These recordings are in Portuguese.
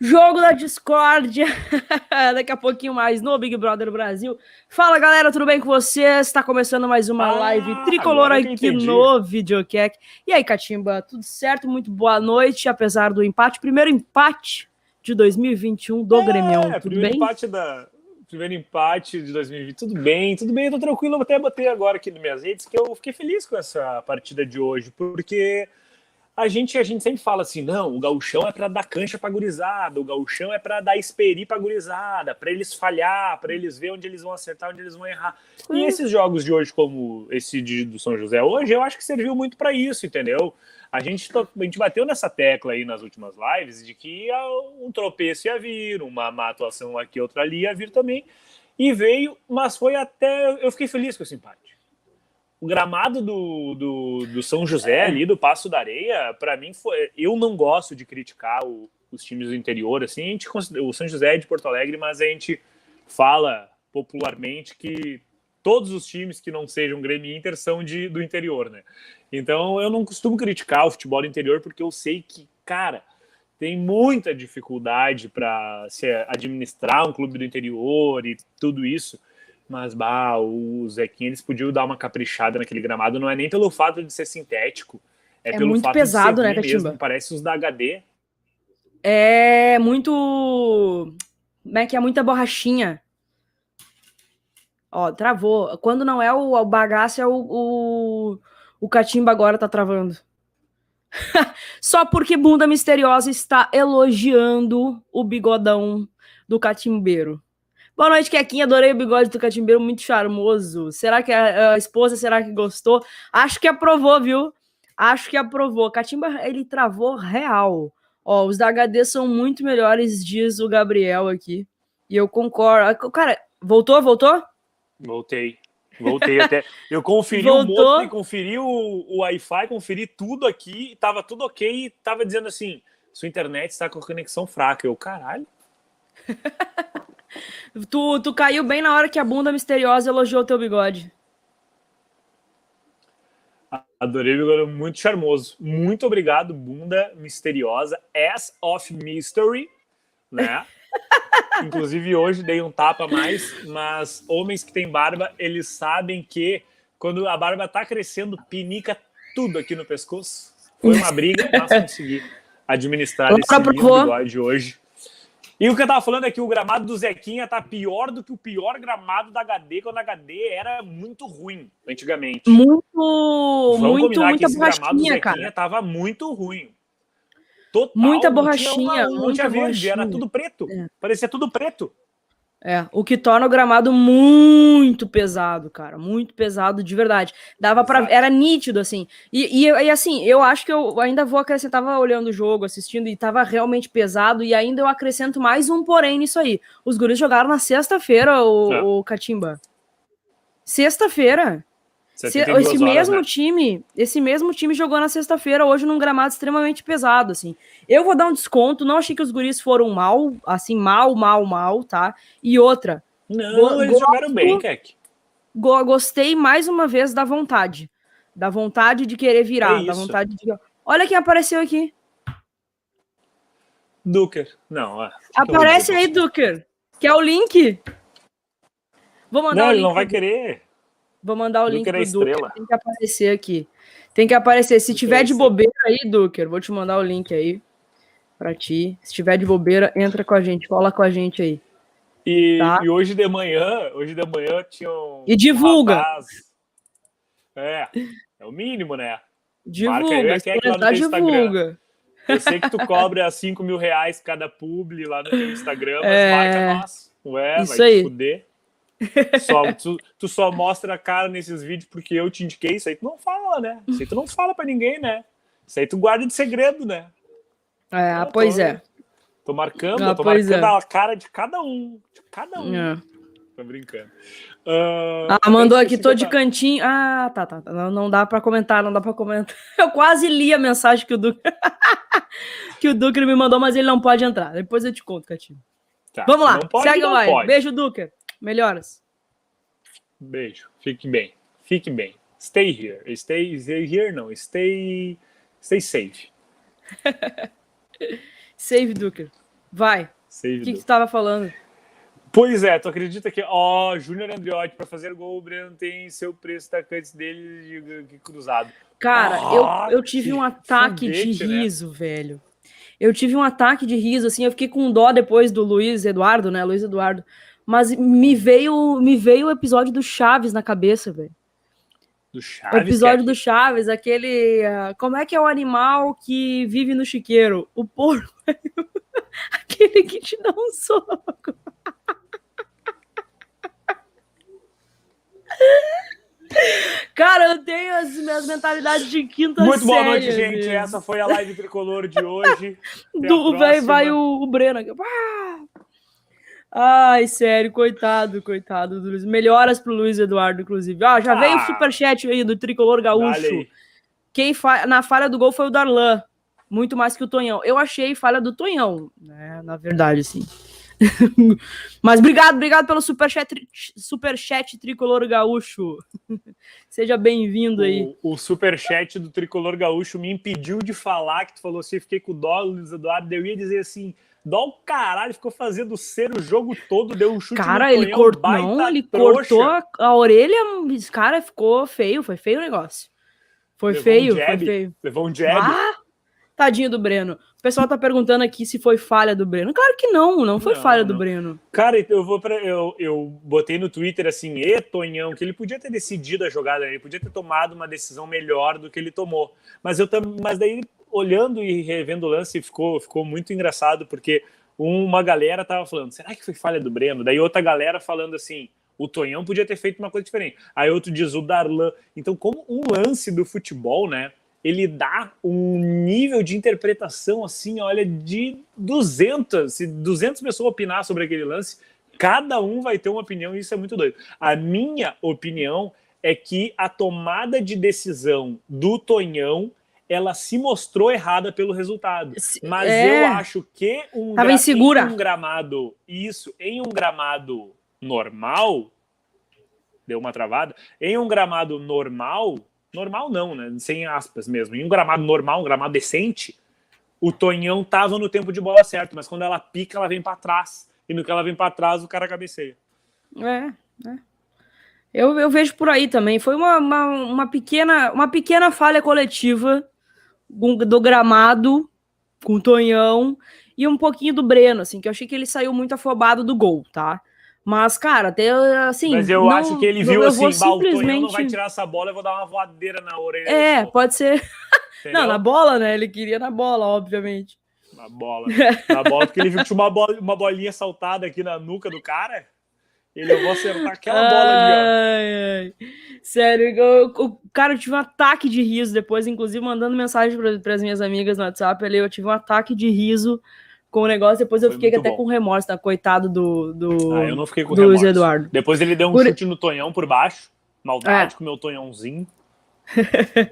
Jogo da discórdia. Daqui a pouquinho mais no Big Brother Brasil. Fala galera, tudo bem com vocês? Está começando mais uma ah, live tricolor aqui no Videocac. E aí, Catimba, tudo certo? Muito boa noite, apesar do empate. Primeiro empate de 2021 do é, Grêmio. Tudo primeiro bem? Empate da, primeiro empate de 2020. Tudo bem, tudo bem, eu tô tranquilo. Eu até botei agora aqui nas minhas redes que eu fiquei feliz com essa partida de hoje, porque a gente, a gente sempre fala assim, não, o gauchão é para dar cancha para gurizada, o gauchão é para dar esperi para gurizada, para eles falhar, para eles ver onde eles vão acertar, onde eles vão errar. E esses jogos de hoje, como esse de, do São José hoje, eu acho que serviu muito para isso, entendeu? A gente, a gente bateu nessa tecla aí nas últimas lives de que um tropeço ia vir, uma má atuação aqui, outra ali ia vir também. E veio, mas foi até. Eu fiquei feliz com esse empate o gramado do, do, do, São José ali, do Passo da Areia, para mim foi. Eu não gosto de criticar o, os times do interior, assim, a gente, o São José é de Porto Alegre, mas a gente fala popularmente que todos os times que não sejam Grêmio e Inter são de, do interior, né? Então eu não costumo criticar o futebol do interior porque eu sei que, cara, tem muita dificuldade para se administrar um clube do interior e tudo isso. Mas, bah, o Zequinha, eles podiam dar uma caprichada naquele gramado. Não é nem pelo fato de ser sintético. É, é pelo muito fato pesado, de ser né, mesmo. Parece os da HD. É muito... Como é que é? Muita borrachinha. Ó, travou. Quando não é o, o bagaço, é o, o, o catimba agora tá travando. Só porque Bunda Misteriosa está elogiando o bigodão do catimbeiro. Boa noite, Kequinha. Adorei o bigode do Catimbeiro, muito charmoso. Será que a, a, esposa, será que gostou? Acho que aprovou, viu? Acho que aprovou. Catimba, ele travou real. Ó, os da HD são muito melhores, diz o Gabriel aqui. E eu concordo. Cara, voltou, voltou? Voltei. Voltei até. Eu conferi Voltou. o conferi o, o Wi-Fi, conferi tudo aqui, tava tudo ok, tava dizendo assim: sua internet está com conexão fraca. Eu, caralho. Tu, tu caiu bem na hora que a bunda misteriosa elogiou teu bigode. Adorei o bigode, muito charmoso. Muito obrigado, bunda misteriosa. As of Mystery, né? Inclusive, hoje dei um tapa a mais, mas homens que têm barba, eles sabem que quando a barba tá crescendo, pinica tudo aqui no pescoço. Foi uma briga, mas consegui administrar esse bigode hoje. E o que eu tava falando é que o gramado do Zequinha tá pior do que o pior gramado da HD, quando a HD era muito ruim antigamente. Muito, Vamos muito, muita borrachinha, cara. tava muito ruim. Total, muita borrachinha. Não tinha, uma, não verde, era tudo preto. É. Parecia tudo preto. É, o que torna o gramado muito pesado, cara, muito pesado de verdade. Dava para era nítido assim. E, e, e, assim, eu acho que eu ainda vou acrescentar, tava olhando o jogo, assistindo e tava realmente pesado e ainda eu acrescento mais um porém nisso aí. Os guris jogaram na sexta-feira o, é. o Catimba. Sexta-feira. Se, esse mesmo né? time, esse mesmo time jogou na sexta-feira, hoje num gramado extremamente pesado, assim. Eu vou dar um desconto, não achei que os guris foram mal, assim, mal, mal, mal, tá? E outra. Não, eles gosto, jogaram bem, Keck. Go gostei mais uma vez da vontade. Da vontade de querer virar, é da vontade de. Olha quem apareceu aqui. Duker. Não, é. Aparece aí, Duker. Quer o link? Vou mandar não. Ele não vai querer. Vou mandar o link Duker é Duker. Tem que aparecer aqui. Tem que aparecer. Se tiver de bobeira aí, Duker, vou te mandar o link aí para ti. Se tiver de bobeira, entra com a gente, fala com a gente aí. E, tá? e hoje de manhã, hoje de manhã tinha um. E divulga! Um é, é o mínimo, né? Divulga, se comentar, divulga. Eu sei que tu cobra 5 mil reais cada publi lá no teu Instagram, mas é... marca nós. Ué, Isso vai aí. te fuder. Só, tu, tu, só mostra a cara nesses vídeos porque eu te indiquei. Isso aí tu não fala, né? Isso aí tu não fala pra ninguém, né? Isso aí tu guarda de segredo, né? É, eu pois tô, é. Tô marcando, ah, tô marcando é. a cara de cada um. De cada um. É. Tô brincando. Uh, ah, mandou aqui, tô de cantinho. Ah, tá, tá. tá. Não, não dá pra comentar, não dá pra comentar. Eu quase li a mensagem que o Duque que o Duque me mandou, mas ele não pode entrar. Depois eu te conto, Catinho. Tá, Vamos lá, segue lá. Beijo, Duque. Melhoras. Beijo. Fique bem. Fique bem. Stay here. Stay, stay here, não. Stay, stay safe. Save Duker. Vai. Save o que, que tu tava falando? Pois é, tu acredita que, ó, Júnior Andriotti, para fazer gol, o Breno tem seu preço atacantes dele de, de cruzado. Cara, ah, eu, eu tive um ataque fundete, de né? riso, né? velho. Eu tive um ataque de riso, assim, eu fiquei com dó depois do Luiz Eduardo, né? Luiz Eduardo. Mas me veio, me veio o episódio do Chaves na cabeça, velho. Do Chaves? O episódio é... do Chaves, aquele. Uh, como é que é o animal que vive no chiqueiro? O porco. aquele que te dá um soco. Cara, eu tenho as minhas mentalidades de quinta Muito série. boa noite, gente. Essa foi a live tricolor de hoje. Do, vai, vai o, o Breno aqui. Ah! Ai, sério, coitado, coitado do Luiz. Melhoras pro Luiz Eduardo, inclusive. Ó, já ah, veio o superchat aí do tricolor gaúcho. Quem fa... na falha do gol foi o Darlan. Muito mais que o Tonhão. Eu achei falha do Tonhão, né? Na verdade, sim. Mas obrigado, obrigado pelo superchat, superchat tricolor gaúcho. Seja bem-vindo aí. O, o superchat do tricolor gaúcho me impediu de falar que tu falou assim, fiquei com o dó, Luiz Eduardo. Eu ia dizer assim, dó o caralho, ficou fazendo ser o jogo todo, deu um chute Cara, ele cortou, não, ele cortou a, a, orelha, cara ficou feio, foi feio o negócio. Foi Levou feio, um jab, foi feio. Levou um jab. Ah, tadinho do Breno pessoal tá perguntando aqui se foi falha do Breno. Claro que não, não foi não, falha do Breno. Cara, eu vou para eu, eu botei no Twitter assim, e Tonhão, que ele podia ter decidido a jogada, ele podia ter tomado uma decisão melhor do que ele tomou. Mas eu mas daí olhando e revendo o lance ficou ficou muito engraçado porque uma galera tava falando, será que foi falha do Breno? Daí outra galera falando assim, o Tonhão podia ter feito uma coisa diferente. Aí outro diz o Darlan. Então, como um lance do futebol, né? ele dá um nível de interpretação assim, olha, de 200, se 200 pessoas opinar sobre aquele lance, cada um vai ter uma opinião e isso é muito doido. A minha opinião é que a tomada de decisão do Tonhão ela se mostrou errada pelo resultado. Mas é. eu acho que um, Tava insegura. em um gramado, isso, em um gramado normal, deu uma travada, em um gramado normal, normal não, né? Sem aspas mesmo. Em um gramado normal, um gramado decente, o Tonhão tava no tempo de bola certo, mas quando ela pica, ela vem para trás. E no que ela vem para trás, o cara cabeceia. É, é. Eu, eu vejo por aí também. Foi uma, uma, uma, pequena, uma pequena falha coletiva do gramado com o Tonhão e um pouquinho do Breno, assim, que eu achei que ele saiu muito afobado do gol, tá? Mas, cara, até assim. Mas eu não, acho que ele viu assim, simplesmente... não vai tirar essa bola, eu vou dar uma voadeira na orelha. É, pode ser. não, na bola, né? Ele queria na bola, obviamente. Na bola. Na bola, porque ele viu que tinha uma, bola, uma bolinha saltada aqui na nuca do cara. Ele, eu vou acertar aquela bola ali, ó. Ai, Sério, eu, o cara, eu tive um ataque de riso depois, inclusive mandando mensagem para as minhas amigas no WhatsApp ali, eu tive um ataque de riso com o negócio, depois eu Foi fiquei até bom. com remorso, tá? Coitado do, do, ah, eu não fiquei com do remorso. Eduardo. Depois ele deu um por... chute no Tonhão por baixo. Maldade é. com o meu Tonhãozinho.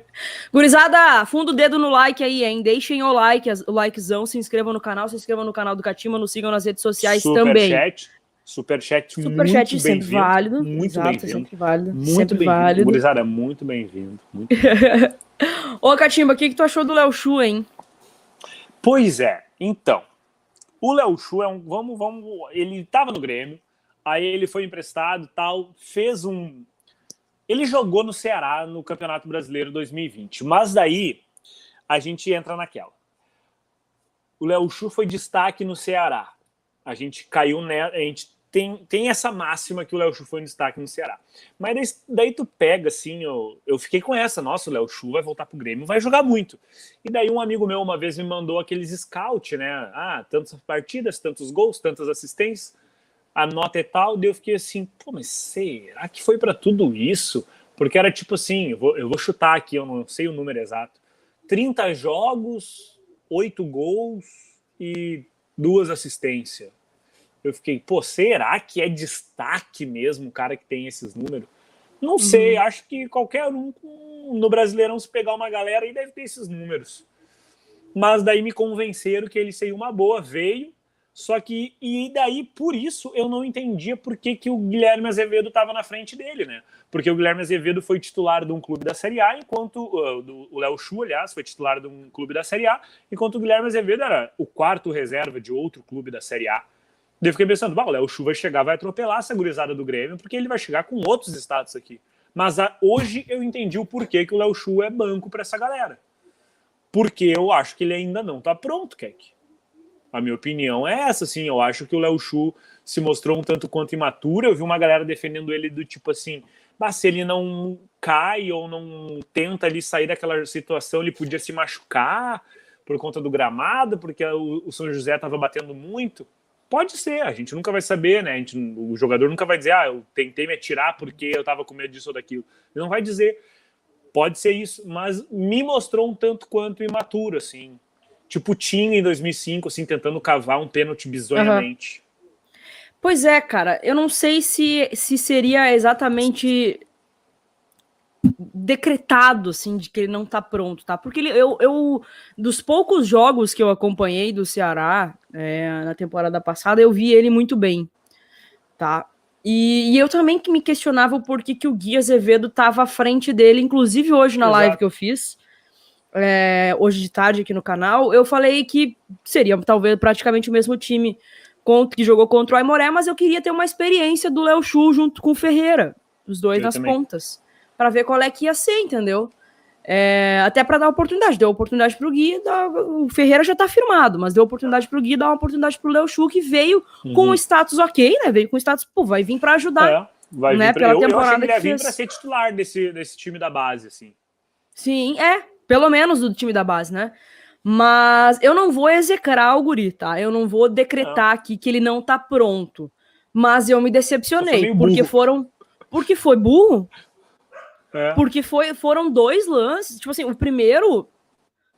Gurizada, funda o dedo no like aí, hein? Deixem o like, o likezão, se inscrevam no canal, se inscrevam no canal do Catima, nos sigam nas redes sociais Super também. Chat, superchat, superchat muito sempre bem válido. Muito Exato, bem-vindo. sempre válido. Muito sempre bem válido. Gurizada, muito bem-vindo. Ô, Catimba, o que, que tu achou do Léo Chu, hein? Pois é, então. O Léo Chu é um. Vamos, vamos. Ele estava no Grêmio, aí ele foi emprestado tal, fez um. Ele jogou no Ceará no Campeonato Brasileiro 2020, mas daí a gente entra naquela. O Léo Chu foi destaque no Ceará. A gente caiu, né? A gente tem, tem essa máxima que o Léo Chu foi um destaque no Ceará. Mas daí, daí tu pega, assim, eu, eu fiquei com essa, nossa, o Léo Chu vai voltar pro Grêmio, vai jogar muito. E daí um amigo meu uma vez me mandou aqueles scout, né? Ah, tantas partidas, tantos gols, tantas assistências, a nota e tal. Daí eu fiquei assim, pô, mas será que foi para tudo isso? Porque era tipo assim, eu vou, eu vou chutar aqui, eu não sei o número exato. 30 jogos, 8 gols e duas assistências eu fiquei, pô, será que é destaque mesmo o cara que tem esses números? Não sei, uhum. acho que qualquer um no Brasileirão, se pegar uma galera aí, deve ter esses números. Mas daí me convenceram que ele seria uma boa, veio, Só que, e daí, por isso, eu não entendia por que, que o Guilherme Azevedo estava na frente dele, né? Porque o Guilherme Azevedo foi titular de um clube da Série A, enquanto uh, do, o Léo Chu, aliás, foi titular de um clube da Série A, enquanto o Guilherme Azevedo era o quarto reserva de outro clube da Série A. Daí eu fiquei pensando, o Léo Chu vai chegar, vai atropelar essa gurizada do Grêmio, porque ele vai chegar com outros status aqui. Mas a, hoje eu entendi o porquê que o Léo Chu é banco para essa galera. Porque eu acho que ele ainda não tá pronto, Keck. A minha opinião é essa, assim. Eu acho que o Léo Chu se mostrou um tanto quanto imaturo. Eu vi uma galera defendendo ele do tipo assim, mas se ele não cai ou não tenta ali sair daquela situação, ele podia se machucar por conta do gramado, porque o, o São José estava batendo muito. Pode ser, a gente nunca vai saber, né? Gente, o jogador nunca vai dizer, ah, eu tentei me atirar porque eu tava com medo disso ou daquilo. Ele não vai dizer. Pode ser isso, mas me mostrou um tanto quanto imaturo, assim. Tipo Tim em 2005, assim, tentando cavar um pênalti bizonhamente. Uhum. Pois é, cara, eu não sei se, se seria exatamente decretado, assim, de que ele não tá pronto, tá? Porque ele, eu, eu, dos poucos jogos que eu acompanhei do Ceará é, na temporada passada, eu vi ele muito bem, tá? E, e, eu também que me questionava o porquê que o Gui Azevedo tava à frente dele, inclusive hoje na Exato. live que eu fiz, é, hoje de tarde aqui no canal, eu falei que seria talvez praticamente o mesmo time que jogou contra o Aimoré, mas eu queria ter uma experiência do Léo Chu junto com o Ferreira, os dois eu nas também. pontas para ver qual é que ia ser, entendeu? É, até para dar oportunidade. Deu oportunidade para o Gui, dá, o Ferreira já está firmado, mas deu oportunidade para o Gui, dá uma oportunidade para o Léo Chu, que veio uhum. com o status ok, né? Veio com o status, pô, vai vir para ajudar. É, vai né? vir pra, pela eu, temporada eu que ele ia vir para ser titular desse, desse time da base, assim. Sim, é, pelo menos do time da base, né? Mas eu não vou execrar o Guri, tá? Eu não vou decretar aqui que ele não tá pronto. Mas eu me decepcionei, porque foram. Porque foi burro? É. Porque foi, foram dois lances. Tipo assim, o primeiro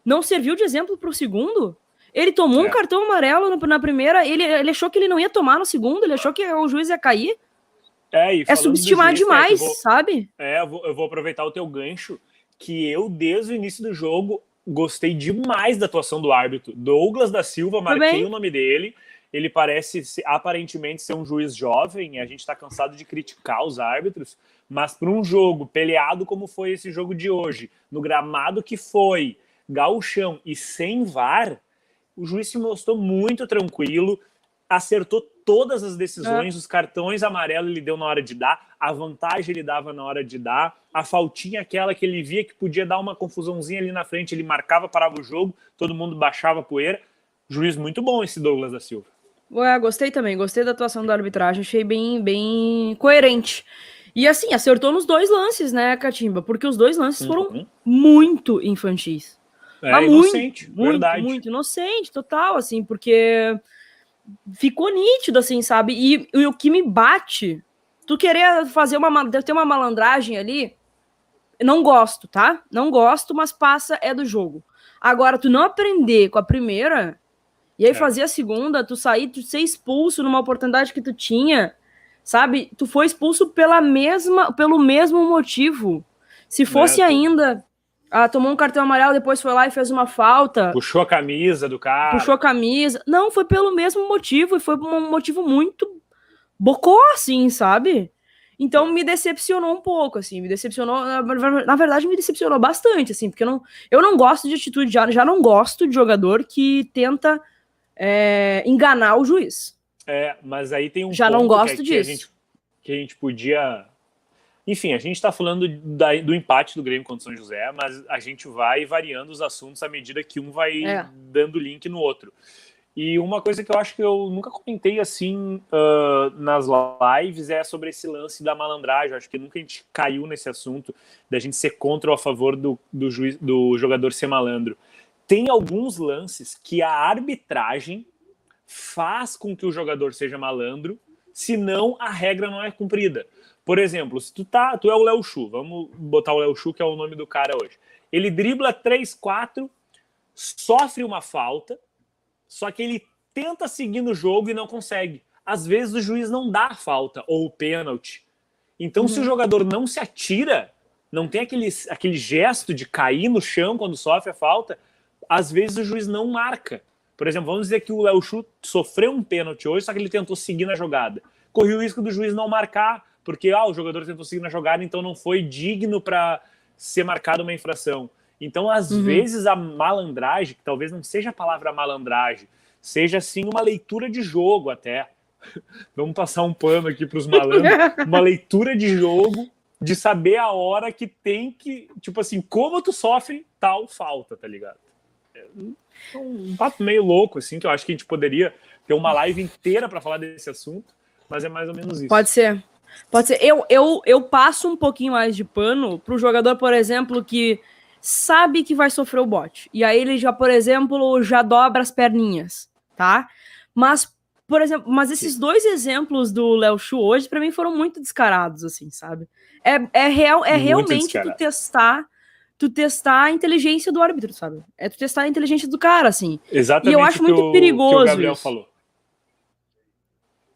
não serviu de exemplo para o segundo. Ele tomou é. um cartão amarelo na primeira, ele, ele achou que ele não ia tomar no segundo, ele achou que o juiz ia cair. É, é subestimar juiz, demais, é, vou, sabe? É, eu vou, eu vou aproveitar o teu gancho, que eu, desde o início do jogo, gostei demais da atuação do árbitro. Douglas da Silva, marquei o nome dele. Ele parece aparentemente ser um juiz jovem, e a gente está cansado de criticar os árbitros, mas para um jogo peleado como foi esse jogo de hoje, no gramado que foi, gauchão e sem VAR, o juiz se mostrou muito tranquilo, acertou todas as decisões, é. os cartões amarelos ele deu na hora de dar, a vantagem ele dava na hora de dar, a faltinha aquela que ele via que podia dar uma confusãozinha ali na frente, ele marcava, parava o jogo, todo mundo baixava a poeira. Juiz muito bom esse Douglas da Silva. Ué, gostei também, gostei da atuação da arbitragem, achei bem, bem coerente. E assim, acertou nos dois lances, né, Catimba? Porque os dois lances foram uhum. muito infantis. É, Mas inocente, muito, verdade. Muito, muito inocente, total, assim, porque ficou nítido, assim, sabe? E, e, o que me bate, tu querer fazer uma, ter uma malandragem ali, não gosto, tá? Não gosto, mas passa, é do jogo. Agora, tu não aprender com a primeira, e aí é. fazer a segunda, tu sair, tu ser expulso numa oportunidade que tu tinha, sabe? Tu foi expulso pela mesma, pelo mesmo motivo. Se fosse é, ainda, ah, tomou um cartão amarelo, depois foi lá e fez uma falta. Puxou a camisa do cara. Puxou a camisa. Não, foi pelo mesmo motivo, e foi um motivo muito bocó, assim, sabe? Então me decepcionou um pouco, assim, me decepcionou, na verdade me decepcionou bastante, assim, porque eu não, eu não gosto de atitude, já, já não gosto de jogador que tenta é, enganar o juiz. É, mas aí tem um Já não gosto que, disso. Que a, gente, que a gente podia. Enfim, a gente está falando da, do empate do Grêmio contra o São José, mas a gente vai variando os assuntos à medida que um vai é. dando link no outro. E uma coisa que eu acho que eu nunca comentei assim uh, nas lives é sobre esse lance da malandragem. Eu acho que nunca a gente caiu nesse assunto da gente ser contra ou a favor do, do, juiz, do jogador ser malandro. Tem alguns lances que a arbitragem faz com que o jogador seja malandro, senão a regra não é cumprida. Por exemplo, se tu tá, tu é o Léo Chu, vamos botar o Léo Chu, que é o nome do cara hoje. Ele dribla 3, 4, sofre uma falta, só que ele tenta seguir no jogo e não consegue. Às vezes o juiz não dá a falta ou o pênalti. Então, uhum. se o uhum. jogador não se atira, não tem aquele, aquele gesto de cair no chão quando sofre a falta, às vezes o juiz não marca Por exemplo, vamos dizer que o Léo Chu sofreu um pênalti hoje, só que ele tentou seguir na jogada. Correu o risco do juiz não marcar, porque ah, o jogador tentou seguir na jogada, então não foi digno para ser marcado uma infração. Então, às uhum. vezes, a malandragem, que talvez não seja a palavra malandragem, seja sim uma leitura de jogo até. Vamos passar um pano aqui para os malandros. uma leitura de jogo, de saber a hora que tem que. Tipo assim, como tu sofre tal falta, tá ligado? Um papo meio louco, assim, que eu acho que a gente poderia ter uma live inteira para falar desse assunto, mas é mais ou menos isso. Pode ser. Pode ser. Eu, eu, eu passo um pouquinho mais de pano pro jogador, por exemplo, que sabe que vai sofrer o bote. E aí ele já, por exemplo, já dobra as perninhas, tá? Mas, por exemplo, mas esses dois exemplos do Léo Chu hoje, para mim, foram muito descarados, assim, sabe? É, é, real, é realmente descarado. tu testar tu testar a inteligência do árbitro, sabe? É tu testar a inteligência do cara, assim. Exatamente. E eu acho muito o, perigoso. Que o Gabriel isso. falou.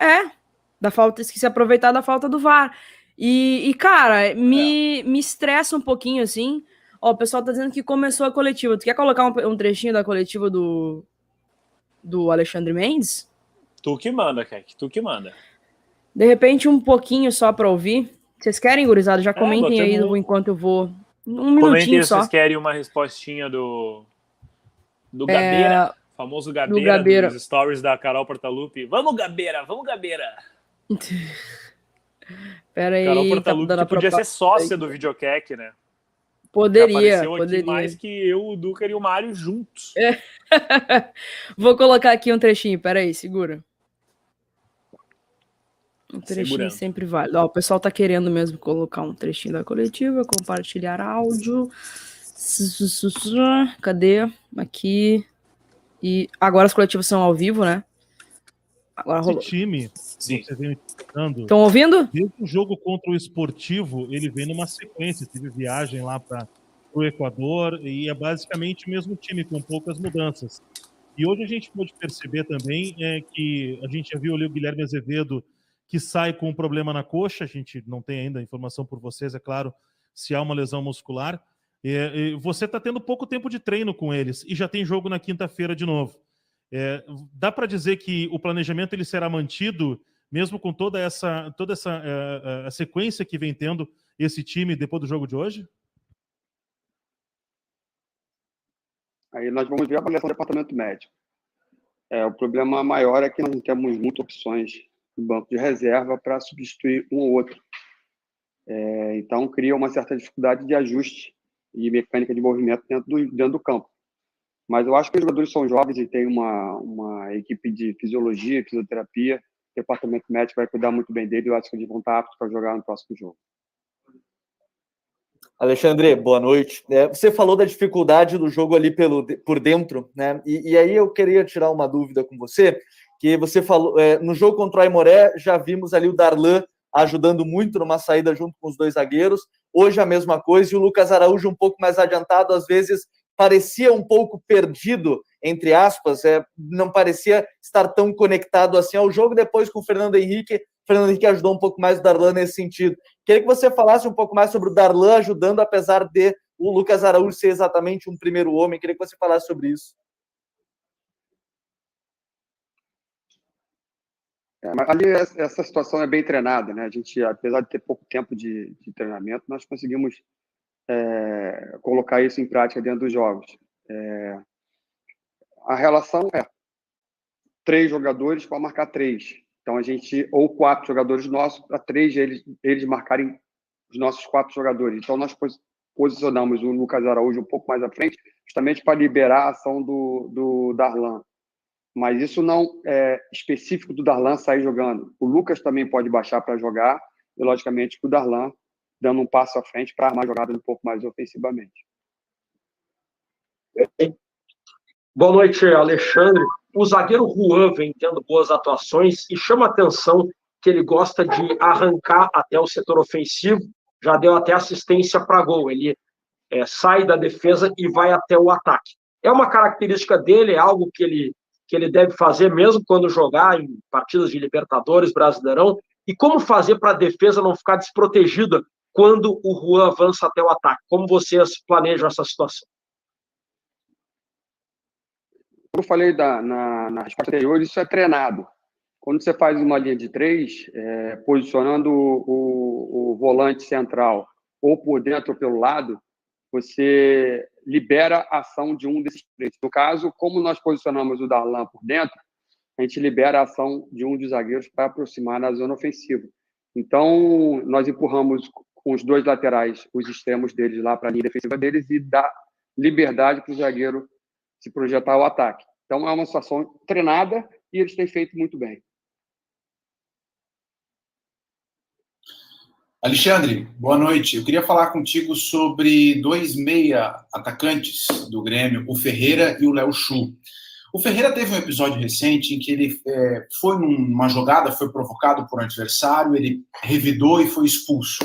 É, da falta, se aproveitar da falta do VAR. E, e cara, me, é. me estressa um pouquinho, assim. Ó, o pessoal tá dizendo que começou a coletiva. Tu quer colocar um, um trechinho da coletiva do, do Alexandre Mendes? Tu que manda, Kek, tu que manda. De repente, um pouquinho só pra ouvir. Vocês querem, gurizada? Já é, comentem é, aí enquanto eu vou. Um minutinho comentem se vocês querem uma respostinha do. Do Gabeira. É... Famoso Gabeira, do Gabeira, dos stories da Carol Portalupi. Vamos, Gabeira, vamos, Gabeira. Pera aí. Carol Portalupi tá que podia ser sócia do Videocac, né? Poderia, poderia. mais que eu, o Duca e o Mário juntos. É. Vou colocar aqui um trechinho, peraí, segura. Um trechinho Segurando. sempre vale. Ó, o pessoal tá querendo mesmo colocar um trechinho da coletiva, compartilhar áudio. Cadê? Aqui. E agora as coletivas são ao vivo, né? Agora rolou. Esse time, Sim. você vem Estão ouvindo? Desde o jogo contra o Esportivo, ele vem numa sequência. Teve viagem lá para o Equador e é basicamente o mesmo time, com poucas mudanças. E hoje a gente pode perceber também é, que a gente já viu ali o Guilherme Azevedo que sai com um problema na coxa. A gente não tem ainda informação por vocês, é claro, se há uma lesão muscular. É, você está tendo pouco tempo de treino com eles e já tem jogo na quinta-feira de novo. É, dá para dizer que o planejamento ele será mantido, mesmo com toda essa, toda essa é, a sequência que vem tendo esse time depois do jogo de hoje? Aí nós vamos ver a avaliação do departamento médico. É, o problema maior é que nós não temos muitas opções no banco de reserva para substituir um ou outro. É, então, cria uma certa dificuldade de ajuste e mecânica de movimento dentro do, dentro do campo. Mas eu acho que os jogadores são jovens e tem uma, uma equipe de fisiologia, fisioterapia, o departamento médico vai cuidar muito bem dele. Eu acho que eles vão estar aptos para jogar no próximo jogo. Alexandre, boa noite. É, você falou da dificuldade do jogo ali pelo, por dentro, né? E, e aí eu queria tirar uma dúvida com você, que você falou é, no jogo contra o Aimoré já vimos ali o Darlan ajudando muito numa saída junto com os dois zagueiros. Hoje a mesma coisa e o Lucas Araújo um pouco mais adiantado, às vezes parecia um pouco perdido, entre aspas, é, não parecia estar tão conectado assim ao jogo. Depois com o Fernando Henrique, o Fernando Henrique ajudou um pouco mais o Darlan nesse sentido. Queria que você falasse um pouco mais sobre o Darlan ajudando, apesar de o Lucas Araújo ser exatamente um primeiro homem. Queria que você falasse sobre isso. É, ali essa situação é bem treinada, né? A gente, apesar de ter pouco tempo de, de treinamento, nós conseguimos é, colocar isso em prática dentro dos jogos. É, a relação é três jogadores para marcar três. Então a gente ou quatro jogadores nossos para três eles eles marcarem os nossos quatro jogadores. Então nós posicionamos o Lucas Araújo um pouco mais à frente, justamente para liberar a ação do, do Darlan. Mas isso não é específico do Darlan sair jogando. O Lucas também pode baixar para jogar, e logicamente o Darlan dando um passo à frente para armar jogadas um pouco mais ofensivamente. Boa noite, Alexandre. O zagueiro Juan vem tendo boas atuações e chama atenção que ele gosta de arrancar até o setor ofensivo, já deu até assistência para gol. Ele é, sai da defesa e vai até o ataque. É uma característica dele, é algo que ele, que ele deve fazer mesmo quando jogar em partidas de Libertadores, Brasileirão. E como fazer para a defesa não ficar desprotegida quando o Juan avança até o ataque? Como vocês planejam essa situação? eu falei da, na, na resposta anterior, isso é treinado. Quando você faz uma linha de três, é, posicionando o, o, o, volante central ou por dentro ou pelo lado, você libera a ação de um desses três. No caso, como nós posicionamos o Darlan por dentro, a gente libera a ação de um dos zagueiros para aproximar na zona ofensiva. Então, nós empurramos com os dois laterais, os extremos deles lá para a linha defensiva deles e dá liberdade para o zagueiro se projetar o ataque. Então, é uma situação treinada e eles têm feito muito bem. Alexandre, boa noite. Eu queria falar contigo sobre dois meia atacantes do Grêmio, o Ferreira e o Léo Chu. O Ferreira teve um episódio recente em que ele é, foi numa jogada, foi provocado por um adversário, ele revidou e foi expulso.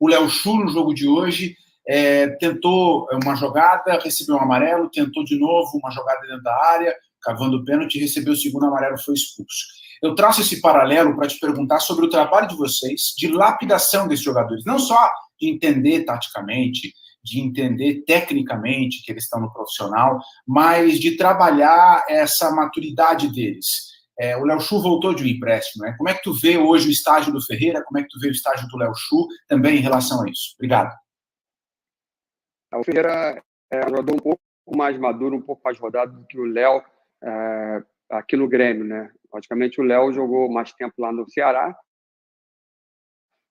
O Léo Chu, no jogo de hoje, é, tentou uma jogada, recebeu um amarelo, tentou de novo uma jogada dentro da área, cavando o pênalti, recebeu o segundo amarelo, foi expulso. Eu traço esse paralelo para te perguntar sobre o trabalho de vocês de lapidação desses jogadores, não só de entender taticamente, de entender tecnicamente que eles estão no profissional, mas de trabalhar essa maturidade deles. É, o Léo Chu voltou de um empréstimo, né? Como é que tu vê hoje o estágio do Ferreira? Como é que tu vê o estágio do Léo Chu também em relação a isso? Obrigado. O Ferreira é um um pouco mais maduro, um pouco mais rodado do que o Léo é, aqui no Grêmio, né? Logicamente, o Léo jogou mais tempo lá no Ceará,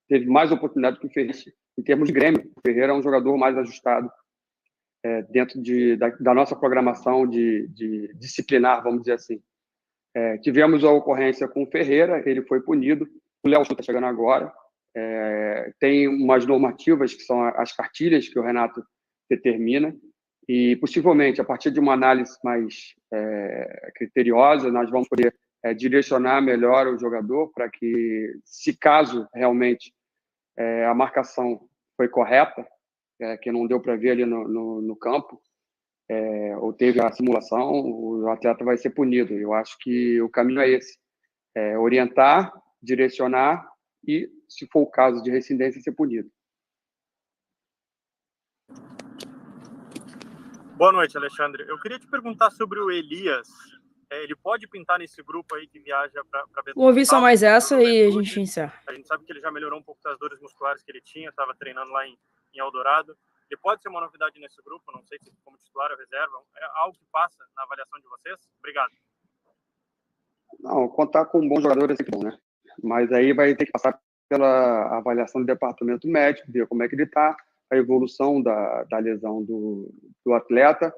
teve mais oportunidade que o Ferreira em termos de Grêmio. O Ferreira é um jogador mais ajustado é, dentro de, da, da, nossa programação de, de, disciplinar, vamos dizer assim. É, tivemos a ocorrência com o Ferreira, ele foi punido. O Léo está chegando agora. É, tem umas normativas que são as cartilhas que o Renato determina e possivelmente a partir de uma análise mais é, criteriosa nós vamos poder é, direcionar melhor o jogador para que, se caso realmente é, a marcação foi correta, é, que não deu para ver ali no, no, no campo, é, ou teve a simulação, o atleta vai ser punido. Eu acho que o caminho é esse: é, orientar, direcionar e, se for o caso de residência, ser punido. Boa noite, Alexandre. Eu queria te perguntar sobre o Elias. É, ele pode pintar nesse grupo aí que viaja para Vou ouvir só mais essa e a gente encerra. A gente sabe que ele já melhorou um pouco das dores musculares que ele tinha, estava treinando lá em, em Eldorado. Ele pode ser uma novidade nesse grupo, não sei se como titular ou reserva. É algo que passa na avaliação de vocês? Obrigado. Não, contar com um bom jogador é sempre bom, né? Mas aí vai ter que passar pela avaliação do departamento médico, ver como é que ele está, a evolução da, da lesão do, do atleta,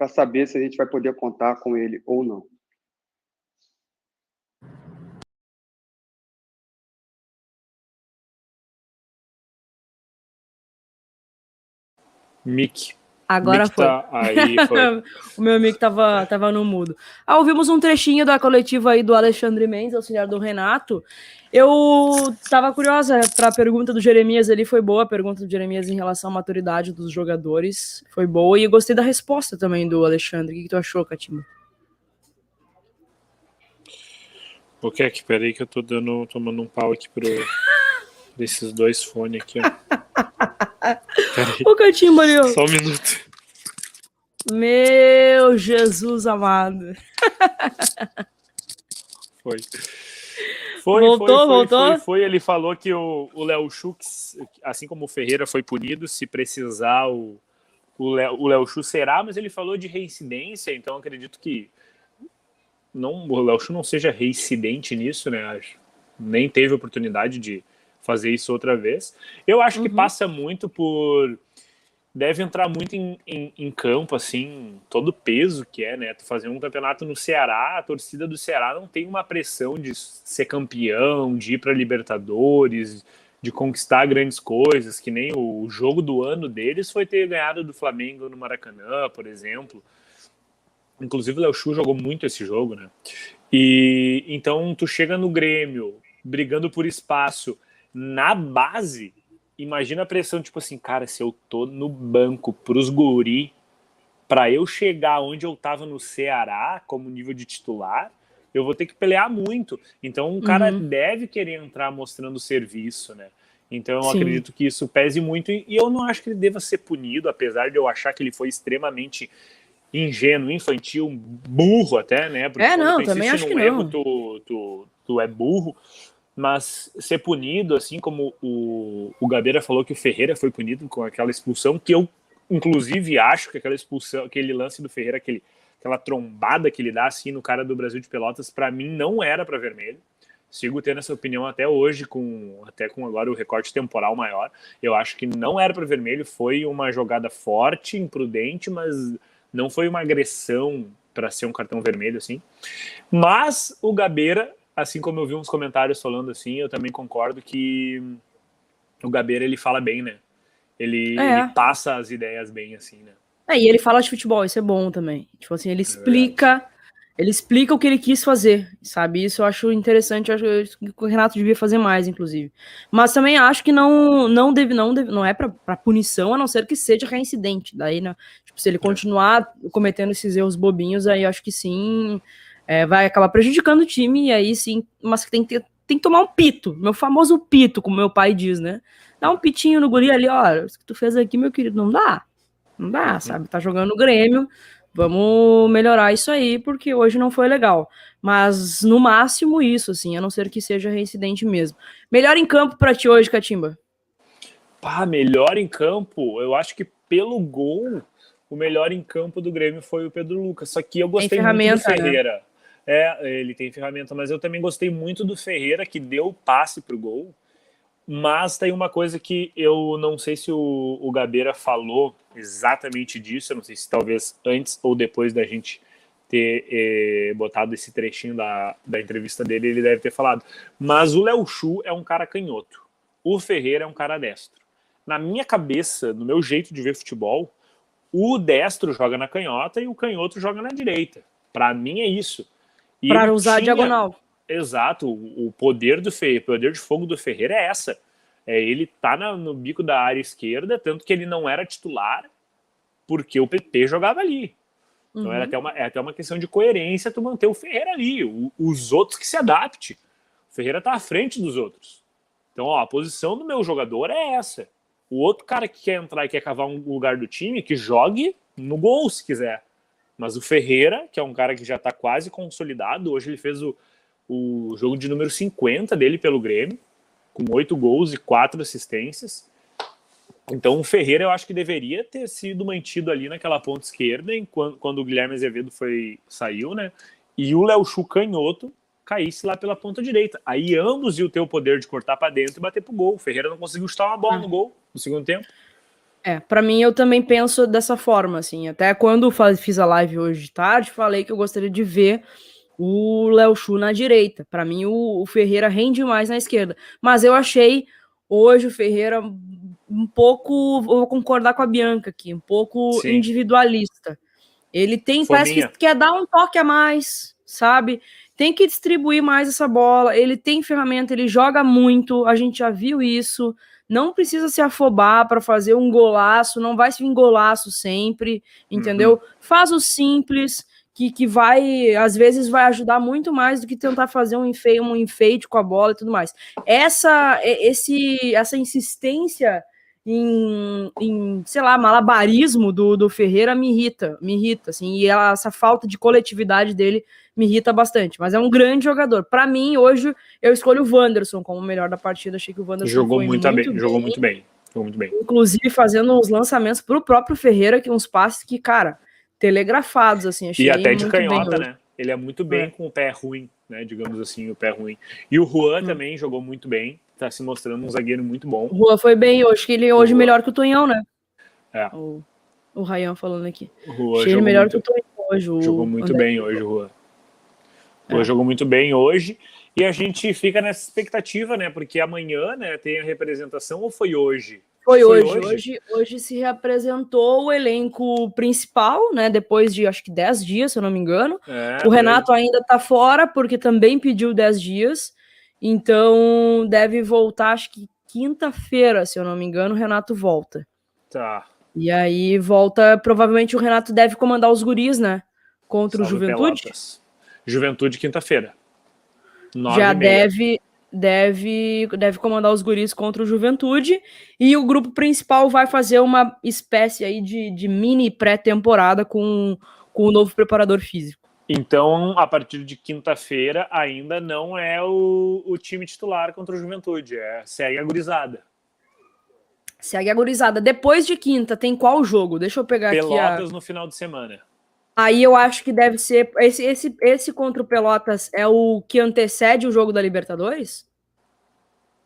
para saber se a gente vai poder contar com ele ou não. Mick. Agora Mick foi. Tá aí, foi. o meu amigo tava, tava no mudo. Ah, ouvimos um trechinho da coletiva aí do Alexandre Mendes, auxiliar do Renato. Eu tava curiosa para a pergunta do Jeremias ali, foi boa a pergunta do Jeremias em relação à maturidade dos jogadores, foi boa e gostei da resposta também do Alexandre. O que, que tu achou, Catima? O que é que? Peraí que eu tô dando, tomando um pau aqui pro, desses dois fones aqui, ó. O Catimba ali, ó. Só um minuto. Meu Jesus amado. Foi. Foi, voltou, foi, foi, voltou? Foi, foi, Ele falou que o Léo Schux, assim como o Ferreira foi punido, se precisar o, Léo Chu será, mas ele falou de reincidência, então acredito que não, o Léo Chu não seja reincidente nisso, né? Acho. Nem teve oportunidade de, fazer isso outra vez. Eu acho uhum. que passa muito por. Deve entrar muito em, em, em, campo, assim, todo o peso que é, né? Tu fazer um campeonato no Ceará, a torcida do Ceará não tem uma pressão de ser campeão, de ir para Libertadores, de conquistar grandes coisas, que nem o jogo do ano deles foi ter ganhado do Flamengo no Maracanã, por exemplo. Inclusive o Léo Chu jogou muito esse jogo, né? E então tu chega no Grêmio, brigando por espaço, na base, imagina a pressão, tipo assim, cara, se eu tô no banco pros guri, para eu chegar onde eu tava no Ceará, como nível de titular, eu vou ter que pelear muito. Então, um cara uhum. deve querer entrar mostrando serviço, né? Então, eu Sim. acredito que isso pese muito e eu não acho que ele deva ser punido, apesar de eu achar que ele foi extremamente ingênuo, infantil, burro até, né? Porque é, não, também acho que erro, não. Tu, tu, tu é burro, mas ser punido, assim como o, o Gabeira falou que o Ferreira foi punido com aquela expulsão, que eu, inclusive, acho que aquela expulsão, aquele lance do Ferreira, aquele, aquela trombada que ele dá, assim, no cara do Brasil de Pelotas, para mim não era para vermelho. Sigo tendo essa opinião até hoje, com até com agora o recorte temporal maior. Eu acho que não era para vermelho, foi uma jogada forte, imprudente, mas não foi uma agressão para ser um cartão vermelho assim. Mas o Gabeira, assim como eu vi uns comentários falando assim, eu também concordo que o Gabeira ele fala bem, né? Ele, é. ele passa as ideias bem assim, né? É, e ele fala de futebol, isso é bom também. Tipo assim, ele é explica ele explica o que ele quis fazer, sabe? Isso eu acho interessante, eu acho que o Renato devia fazer mais, inclusive. Mas também acho que não não deve não deve, não é para punição, a não ser que seja reincidente. Daí, né, tipo, se ele é. continuar cometendo esses erros bobinhos, aí acho que sim, é, vai acabar prejudicando o time e aí sim, mas tem que ter, tem que tomar um pito, meu famoso pito, como meu pai diz, né? Dá um pitinho no guri ali, ó, o que tu fez aqui, meu querido, não dá. Não dá, sabe? Tá jogando no Grêmio, Vamos melhorar isso aí, porque hoje não foi legal. Mas no máximo isso, assim, a não ser que seja reincidente mesmo. Melhor em campo para ti hoje, Catimba? Pá, melhor em campo, eu acho que pelo gol, o melhor em campo do Grêmio foi o Pedro Lucas. Só que eu gostei muito do né? Ferreira. Né? É, ele tem ferramenta, mas eu também gostei muito do Ferreira, que deu o passe pro gol. Mas tem uma coisa que eu não sei se o, o Gabeira falou exatamente disso, eu não sei se talvez antes ou depois da gente ter eh, botado esse trechinho da, da entrevista dele, ele deve ter falado. Mas o Léo Chu é um cara canhoto. O Ferreira é um cara destro. Na minha cabeça, no meu jeito de ver futebol, o destro joga na canhota e o canhoto joga na direita. Para mim é isso. Para usar tinha... a diagonal. Exato, o poder do Ferreira, o poder de fogo do Ferreira é essa. É, ele tá na, no bico da área esquerda, tanto que ele não era titular, porque o PP jogava ali. Então uhum. era até uma, é até uma questão de coerência tu manter o Ferreira ali, o, os outros que se adapte. O Ferreira tá à frente dos outros. Então, ó, a posição do meu jogador é essa. O outro cara que quer entrar e quer cavar um lugar do time, que jogue no gol se quiser. Mas o Ferreira, que é um cara que já está quase consolidado, hoje ele fez o, o jogo de número 50 dele pelo Grêmio, com oito gols e quatro assistências. Então o Ferreira eu acho que deveria ter sido mantido ali naquela ponta esquerda enquanto, quando o Guilherme Azevedo foi saiu, né? E o Léo Chu canhoto caísse lá pela ponta direita. Aí ambos iam ter o poder de cortar para dentro e bater pro gol. O Ferreira não conseguiu chutar uma bola no gol no segundo tempo. É, para mim eu também penso dessa forma, assim. Até quando fiz a live hoje de tarde, falei que eu gostaria de ver o Léo Chu na direita. Para mim, o, o, Ferreira rende mais na esquerda. Mas eu achei hoje o Ferreira um pouco. Vou concordar com a Bianca aqui, um pouco Sim. individualista. Ele tem, parece que quer dar um toque a mais, sabe? Tem que distribuir mais essa bola. Ele tem ferramenta, ele joga muito, a gente já viu isso. Não precisa se afobar para fazer um golaço, não vai se vir golaço sempre, entendeu? Uhum. Faz o simples, que, que vai, às vezes, vai ajudar muito mais do que tentar fazer um enfeite, um enfeite com a bola e tudo mais. Essa, esse, essa insistência em, em, sei lá, malabarismo do, do Ferreira me irrita, me irrita, assim, e ela, essa falta de coletividade dele me irrita bastante, mas é um grande jogador. Para mim, hoje, eu escolho o Wanderson como o melhor da partida, achei que o Wanderson jogou muito, muito bem, bem, jogou muito bem, jogou muito bem. Inclusive fazendo uns lançamentos pro próprio Ferreira, que uns passes que, cara, telegrafados, assim. Achei e até de canhota, né? Ele é muito bem é. com o pé ruim, né? Digamos assim, o pé ruim. E o Juan hum. também jogou muito bem, tá se mostrando um zagueiro muito bom. O Juan foi bem hoje, que ele é hoje melhor que o Tonhão, né? É. O, o Rayan falando aqui. O Juan Achei ele melhor muito, que o Tonhão hoje. Jogou muito André. bem hoje, o Juan. O Juan é. jogou muito bem hoje. E a gente fica nessa expectativa, né? Porque amanhã, né, tem a representação ou foi hoje? Foi, Foi hoje. hoje. hoje. Hoje se reapresentou o elenco principal, né? Depois de acho que 10 dias, se eu não me engano. É, o Renato ainda está fora, porque também pediu 10 dias. Então deve voltar, acho que quinta-feira, se eu não me engano, o Renato volta. Tá. E aí volta, provavelmente o Renato deve comandar os guris, né? Contra Salve o Juventude. Pelotas. Juventude quinta-feira. Já deve, deve, deve comandar os guris contra o Juventude e o grupo principal vai fazer uma espécie aí de, de mini pré-temporada com com o novo preparador físico. Então, a partir de quinta-feira, ainda não é o, o time titular contra o Juventude, é segue a gurizada. Segue a gurizada. Depois de quinta, tem qual jogo? Deixa eu pegar Pelotas aqui. Pelotas no final de semana. Aí eu acho que deve ser. Esse, esse, esse contra o Pelotas é o que antecede o jogo da Libertadores?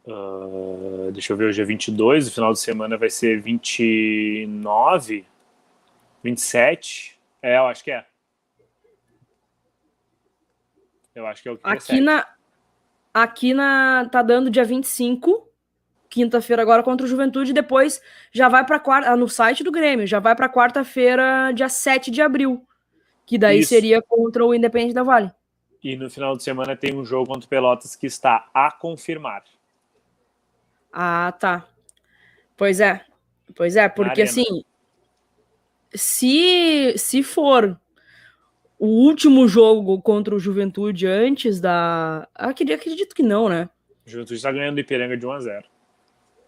Uh, deixa eu ver, hoje é 22, o final de semana vai ser 29, 27. É, eu acho que é. Eu acho que é o que Aqui na. Aqui na. Tá dando dia 25 quinta-feira agora contra o Juventude, e depois já vai para quarta, no site do Grêmio, já vai para quarta-feira, dia 7 de abril, que daí Isso. seria contra o Independente da Vale. E no final de semana tem um jogo contra o Pelotas que está a confirmar. Ah, tá. Pois é. Pois é, porque assim, se se for o último jogo contra o Juventude antes da, acredito, acredito que não, né? O Juventude está ganhando do Ipiranga de 1 a 0.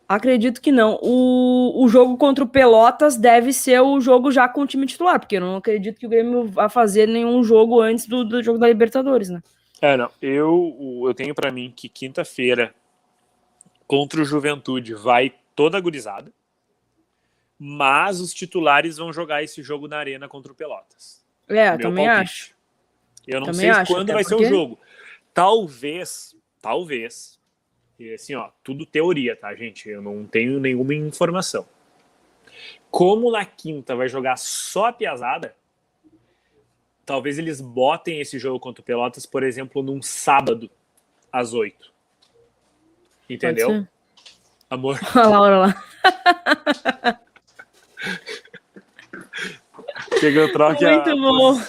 Acredito que não. O, o jogo contra o Pelotas deve ser o jogo já com o time titular, porque eu não acredito que o Grêmio vá fazer nenhum jogo antes do, do jogo da Libertadores, né? É, não. Eu, eu tenho para mim que quinta-feira contra o Juventude vai toda agorizada, mas os titulares vão jogar esse jogo na Arena contra o Pelotas. É, eu também palpite. acho. Eu não também sei acho, quando vai porque... ser o jogo. Talvez, talvez e assim, ó, tudo teoria, tá, gente? Eu não tenho nenhuma informação. Como na quinta vai jogar só a piazada, talvez eles botem esse jogo contra o Pelotas, por exemplo, num sábado, às oito. Entendeu? Amor. A Laura lá. Chegou troque Muito a... bom.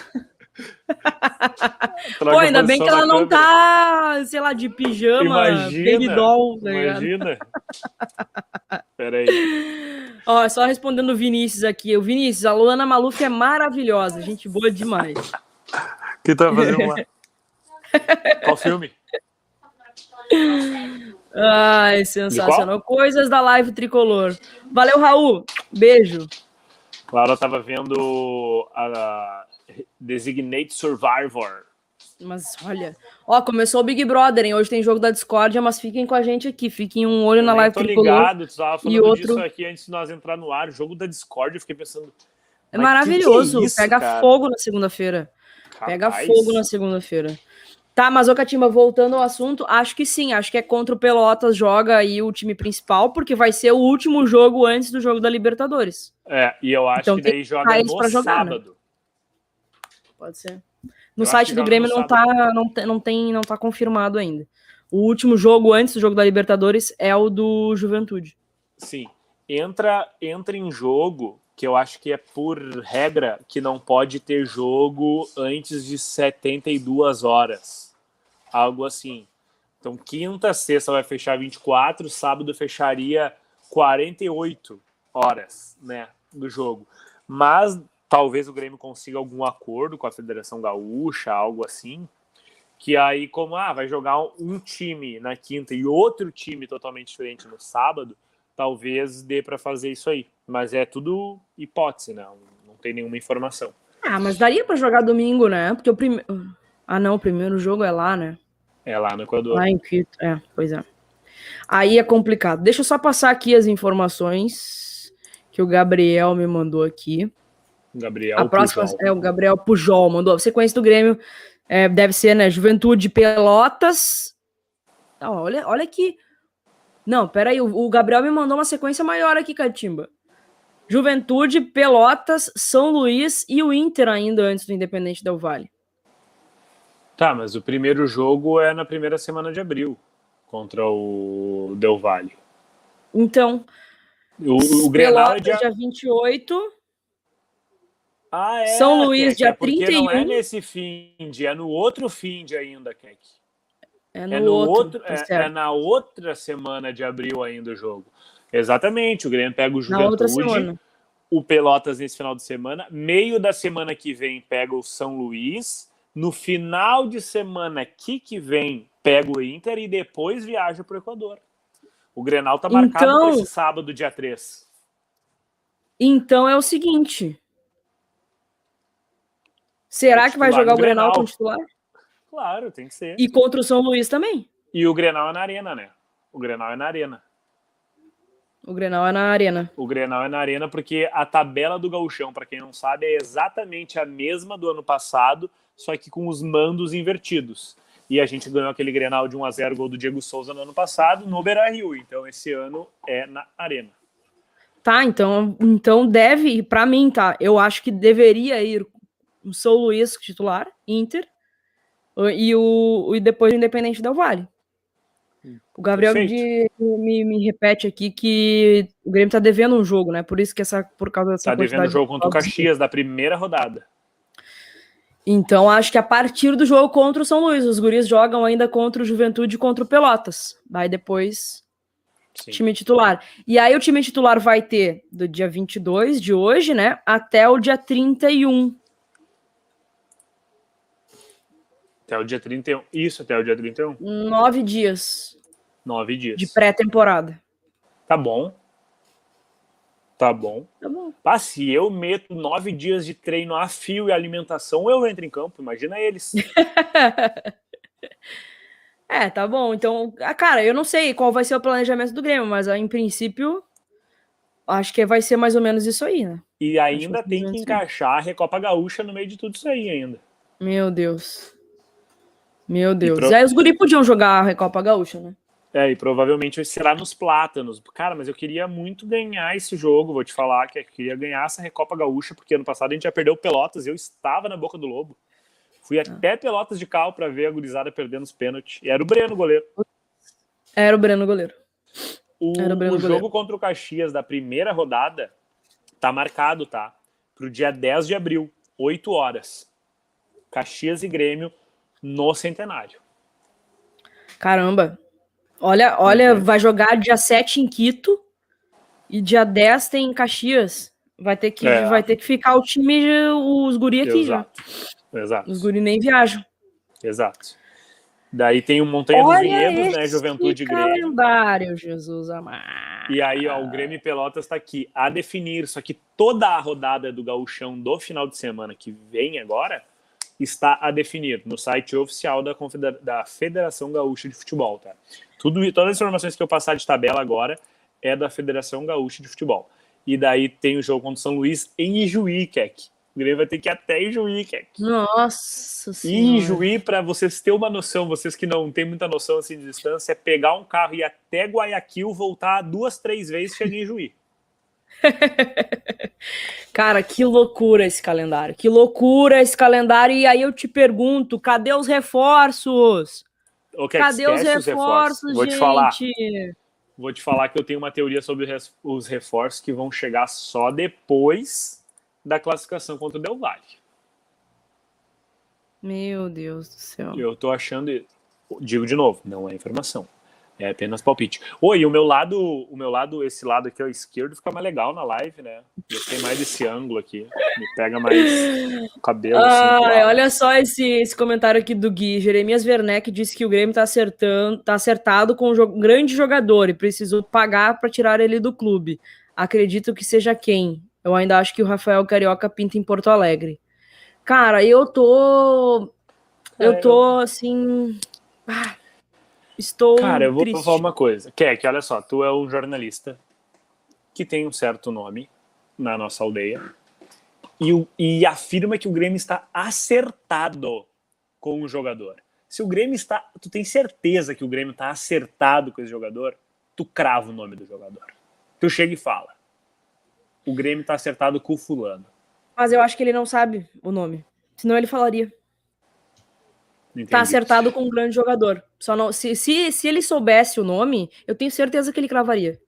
Pô, ainda bem que ela não câmera. tá, sei lá, de pijama, imagina, baby doll, tá Imagina. Peraí. Ó, só respondendo o Vinícius aqui. O Vinícius, a Luana Maluf é maravilhosa, gente boa demais. O que tá fazendo lá? Qual filme? Ai, sensacional. Coisas da live tricolor. Valeu, Raul. Beijo. Laura tava vendo a, Designate Survivor. Mas olha, ó, começou o Big Brother, hein? Hoje tem jogo da Discord, mas fiquem com a gente aqui, fiquem um olho na live tô ligado, tu tava falando e outro... disso aqui antes de nós entrar no ar. Jogo da Discord, eu fiquei pensando. É maravilhoso, que que é isso, pega cara? fogo na segunda-feira. Pega fogo na segunda-feira. Tá, mas ô Catimba, voltando ao assunto, acho que sim, acho que é contra o Pelotas joga aí o time principal, porque vai ser o último jogo antes do jogo da Libertadores. É, e eu acho então, que daí joga no jogar, né? sábado. Né? Pode ser. No eu site do Grêmio não tá, não, tem, não tem, não tá confirmado ainda. O último jogo antes do jogo da Libertadores é o do Juventude. Sim. Entra, entra em jogo que eu acho que é por regra que não pode ter jogo antes de 72 horas. Algo assim. Então, quinta, sexta vai fechar 24, sábado fecharia 48 horas, né, do jogo. Mas talvez o Grêmio consiga algum acordo com a Federação Gaúcha, algo assim, que aí, como ah, vai jogar um time na quinta e outro time totalmente diferente no sábado, talvez dê para fazer isso aí. Mas é tudo hipótese, né? Não tem nenhuma informação. Ah, mas daria para jogar domingo, né? Porque o primeiro. Ah, não, o primeiro jogo é lá, né? É lá no Equador. Lá em Quito, é, pois é. Aí é complicado. Deixa eu só passar aqui as informações que o Gabriel me mandou aqui. Gabriel a próxima Pujol. é o Gabriel Pujol, mandou. A sequência do Grêmio é, deve ser, né? Juventude Pelotas. Ah, olha, olha aqui. Não, peraí, o, o Gabriel me mandou uma sequência maior aqui, Catimba. Juventude, Pelotas, São Luís e o Inter ainda antes do Independente Del Vale. Tá, mas o primeiro jogo é na primeira semana de abril contra o Del Valle. Então, o, o Grenal é dia... dia 28 ah, é, São Luís, Kek, dia é 31. Não é nesse fim de, é no outro fim de ainda, Kek. É no, é no outro, outro tá é, é, na outra semana de abril ainda o jogo. Exatamente, o Grêmio pega o Juventude, o Pelotas nesse final de semana, meio da semana que vem pega o São Luís, no final de semana que que vem pega o Inter e depois viaja para o Equador. O Grenal tá marcado então, para esse sábado, dia 3. Então é o seguinte, Será que vai jogar o Grenal Grenal. como titular? Claro, tem que ser. E contra o São Luís também. E o Grenal é na arena, né? O Grenal é na arena. O Grenal é na arena. O Grenal é na arena porque a tabela do Gauchão, para quem não sabe, é exatamente a mesma do ano passado, só que com os mandos invertidos. E a gente ganhou aquele Grenal de 1 a 0 gol do Diego Souza no ano passado no Beira-Rio. Então esse ano é na arena. Tá, então, então deve ir pra mim, tá? Eu acho que deveria ir o São Luís titular, Inter, e o e depois o Independente Del Vale. O Gabriel de- me, me repete aqui que o Grêmio tá devendo um jogo, né? Por isso que essa por causa dessa Tá devendo o quantidade jogo de contra o. Caxias da primeira rodada. Então acho que a partir do jogo contra o São Luís, os guris jogam ainda contra o Juventude e contra o Pelotas. Vai depois Sim. time titular. E aí o time titular vai ter do dia 22 de hoje, né, até o dia 31. Até o dia 31. Isso, até o dia 31. Nove dias Nove dias. de pré-temporada. Tá bom. Tá bom. Tá bom. Ah, se eu meto nove dias de treino a fio e alimentação, eu entro em campo. Imagina eles. É, tá bom. Então, ah, cara, eu não sei qual vai ser o planejamento do Grêmio, mas ah, em princípio acho que vai ser mais ou menos isso aí, né? E ainda que tem que encaixar a Recopa Gaúcha no meio de tudo isso aí ainda. Meu Deus. Meu Deus. pro- Aí os guri podiam jogar a Recopa Gaúcha, né? É, e provavelmente será nos plátanos. Cara, mas eu queria muito ganhar esse jogo, vou te falar que eu queria ganhar essa Recopa Gaúcha, porque ano passado a gente já perdeu Pelotas e eu estava na boca do lobo. Fui até Pelotas de carro para ver a gurizada perdendo os pênaltis. E era o Breno, goleiro. Era o Breno goleiro. O, o jogo goleiro. contra o Caxias da primeira rodada tá marcado, tá? Pro dia 10 de abril, 8 horas. Caxias e Grêmio no Centenário. Caramba. Olha, olha, Uhum. vai jogar dia 7 em Quito e dia 10 tem em Caxias. Vai ter que, É. vai ter que ficar o time, os guri aqui já. Exato. Exato. Os guri nem viajam. Exato. Daí tem o Montanha dos Vinhedos, né? Juventude e Grêmio. calendário, Jesus amado. E aí, ó, o Grêmio Pelotas tá aqui a definir, só que toda a rodada do gauchão do final de semana que vem agora está a definir no site oficial da, Confedera- da Federação Gaúcha de Futebol, tá? Tudo, todas as informações que eu passar de tabela agora é da Federação Gaúcha de Futebol. E daí tem o jogo contra o São Luís em Ijuí, Keck. O Grêmio vai ter que ir até Ijuí, Keck. Nossa senhora. Juí, para vocês terem uma noção, vocês que não têm muita noção assim de distância, é pegar um carro e ir até Guayaquil, voltar duas, três vezes e chegar em Juí. Cara, que loucura esse calendário. Que loucura esse calendário. E aí eu te pergunto, cadê os reforços? Ok, Cadê os esquece reforços, Vou gente? te falar, vou te falar que eu tenho uma teoria sobre os reforços que vão chegar só depois da classificação contra o Del Valle. Meu Deus do céu. Eu tô achando, digo de novo, não é informação. É apenas palpite. Oi, o meu lado, o meu lado, esse lado aqui, o esquerdo, fica mais legal na live, né? Gostei mais desse ângulo aqui. Me pega mais o cabelo. assim, claro. olha só esse, esse comentário aqui do Gui. Jeremias Werneck disse que o Grêmio tá acertando, tá acertado com um jo- grande jogador e precisou pagar para tirar ele do clube. Acredito que seja quem? Eu ainda acho que o Rafael Carioca pinta em Porto Alegre. Cara, eu tô eu É, tô assim, ah, estou Cara, eu vou triste. falar uma coisa. Keck, olha só, tu é um jornalista que tem um certo nome na nossa aldeia e, e afirma que o Grêmio está acertado com o jogador. Se o Grêmio está. Tu tem certeza que o Grêmio está acertado com esse jogador? Tu crava o nome do jogador. Tu chega e fala. O Grêmio está acertado com o fulano. Mas eu acho que ele não sabe o nome. Senão ele falaria. Entendi. Tá acertado com um grande jogador. Só não, se, se, se ele soubesse o nome, eu tenho certeza que ele cravaria.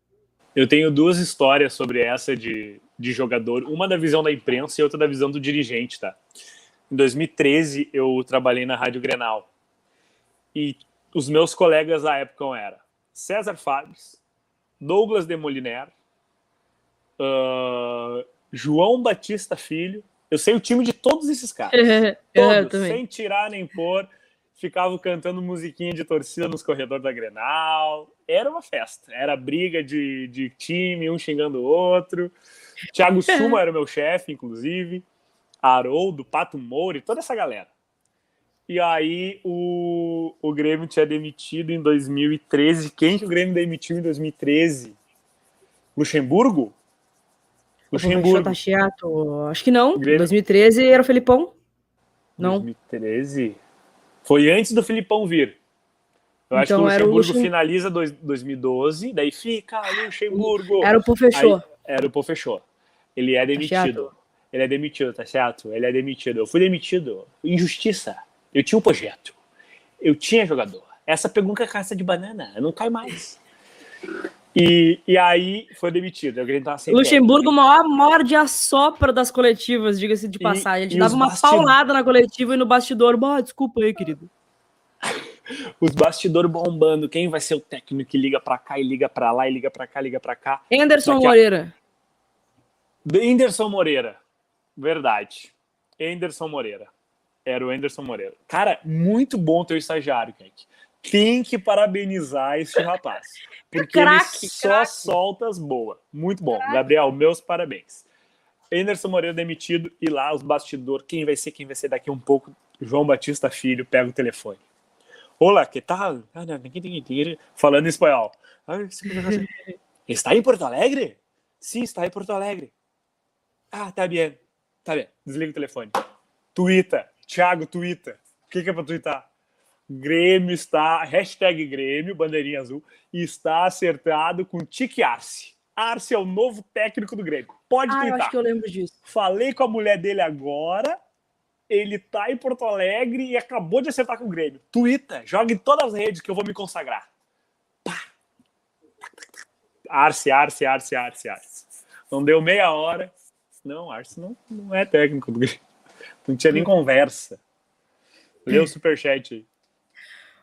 Eu tenho duas histórias sobre essa de, de jogador, uma da visão da imprensa e outra da visão do dirigente, tá? Em 2013, eu trabalhei na Rádio Grenal. E os meus colegas da época eram César Fabres, Douglas de Moliner, ah, João Batista Filho. Eu sei o time de todos esses caras. eu Todos, sem tirar nem pôr. Ficavam cantando musiquinha de torcida nos corredores da Grenal. Era uma festa. Era briga de, de time, um xingando o outro. Thiago Suma era o meu chefe, inclusive. Haroldo, Pato Moura toda essa galera. E aí o, o Grêmio tinha demitido em 2013. Quem que o Grêmio demitiu em 2013? Luxemburgo? Luxemburgo. Tá chato. Acho que não. Grêmio... 2013 era o Felipão. Não. 2013? Foi antes do Filipão vir. Eu então, acho que o Luxemburgo Luxem... finaliza dois, 2012, daí fica Luxemburgo. Era o Pô fechou. Era o Pô fechou. Ele é tá demitido. Tá ele é demitido, tá certo? Ele é demitido. Eu fui demitido. Injustiça. Eu tinha um projeto. Eu tinha jogador. Essa pegou uma caça de banana. Não cai mais. E, e aí foi demitido. Luxemburgo, o maior morde a sopra das coletivas, diga-se de passagem. Ele dava uma paulada na coletiva e no bastidor. Bah, desculpa aí, querido. Os bastidores bombando. Quem vai ser o técnico que liga para cá e liga para lá e liga para cá, liga para cá? Anderson Moreira. Anderson Moreira. Verdade. Anderson Moreira. Era o Anderson Moreira. Cara, muito bom teu estagiário, Kek. Tem que parabenizar esse rapaz. Porque craque, ele só craque. solta as boas. Muito bom. Craque. Gabriel, meus parabéns. Anderson Moreira demitido e lá os bastidores. Quem vai ser? Quem vai ser daqui um pouco? João Batista Filho pega o telefone. Olá, que tal? Ah, Falando em espanhol. Está em Porto Alegre? Sim, está em Porto Alegre. Ah, tá bem. Tá bem. Desliga o telefone. Twitter. Thiago, Twitter. O que, que é pra twittar? Grêmio está, hashtag Grêmio, bandeirinha azul, está acertado com Tique Arce. Arce é o novo técnico do Grêmio. Pode ah, twittar. acho que eu lembro disso. Falei com a mulher dele agora, ele tá em Porto Alegre e acabou de acertar com o Grêmio. Twitter, joga em todas as redes que eu vou me consagrar. Pá. Arce, Arce, Arce, Arce, Arce. Não deu meia hora. Não, Arce não, não é técnico do Grêmio. Não tinha nem conversa. Lê o superchat aí.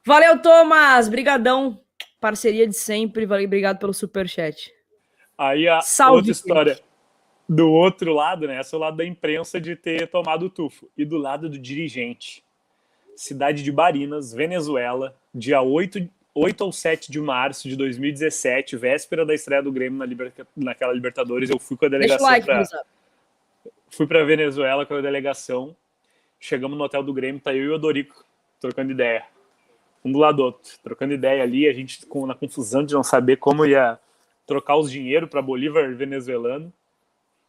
Valeu, Thomas. Brigadão. Parceria de sempre. Valeu, obrigado pelo super chat. Aí a Salve, outra história do outro lado, né? Esse é o lado da imprensa de ter tomado o tufo. E do lado do dirigente. Cidade de Barinas, Venezuela, dia 8, 8 ou 7 de março de 2017, véspera da estreia do Grêmio na liber... naquela Libertadores. Eu fui com a delegação. Like, pra... Fui para Venezuela com a delegação. Chegamos no hotel do Grêmio, tá eu e o Odorico trocando ideia um do lado do outro, trocando ideia ali, a gente com, na confusão de não saber como ia trocar os dinheiro para Bolívar venezuelano.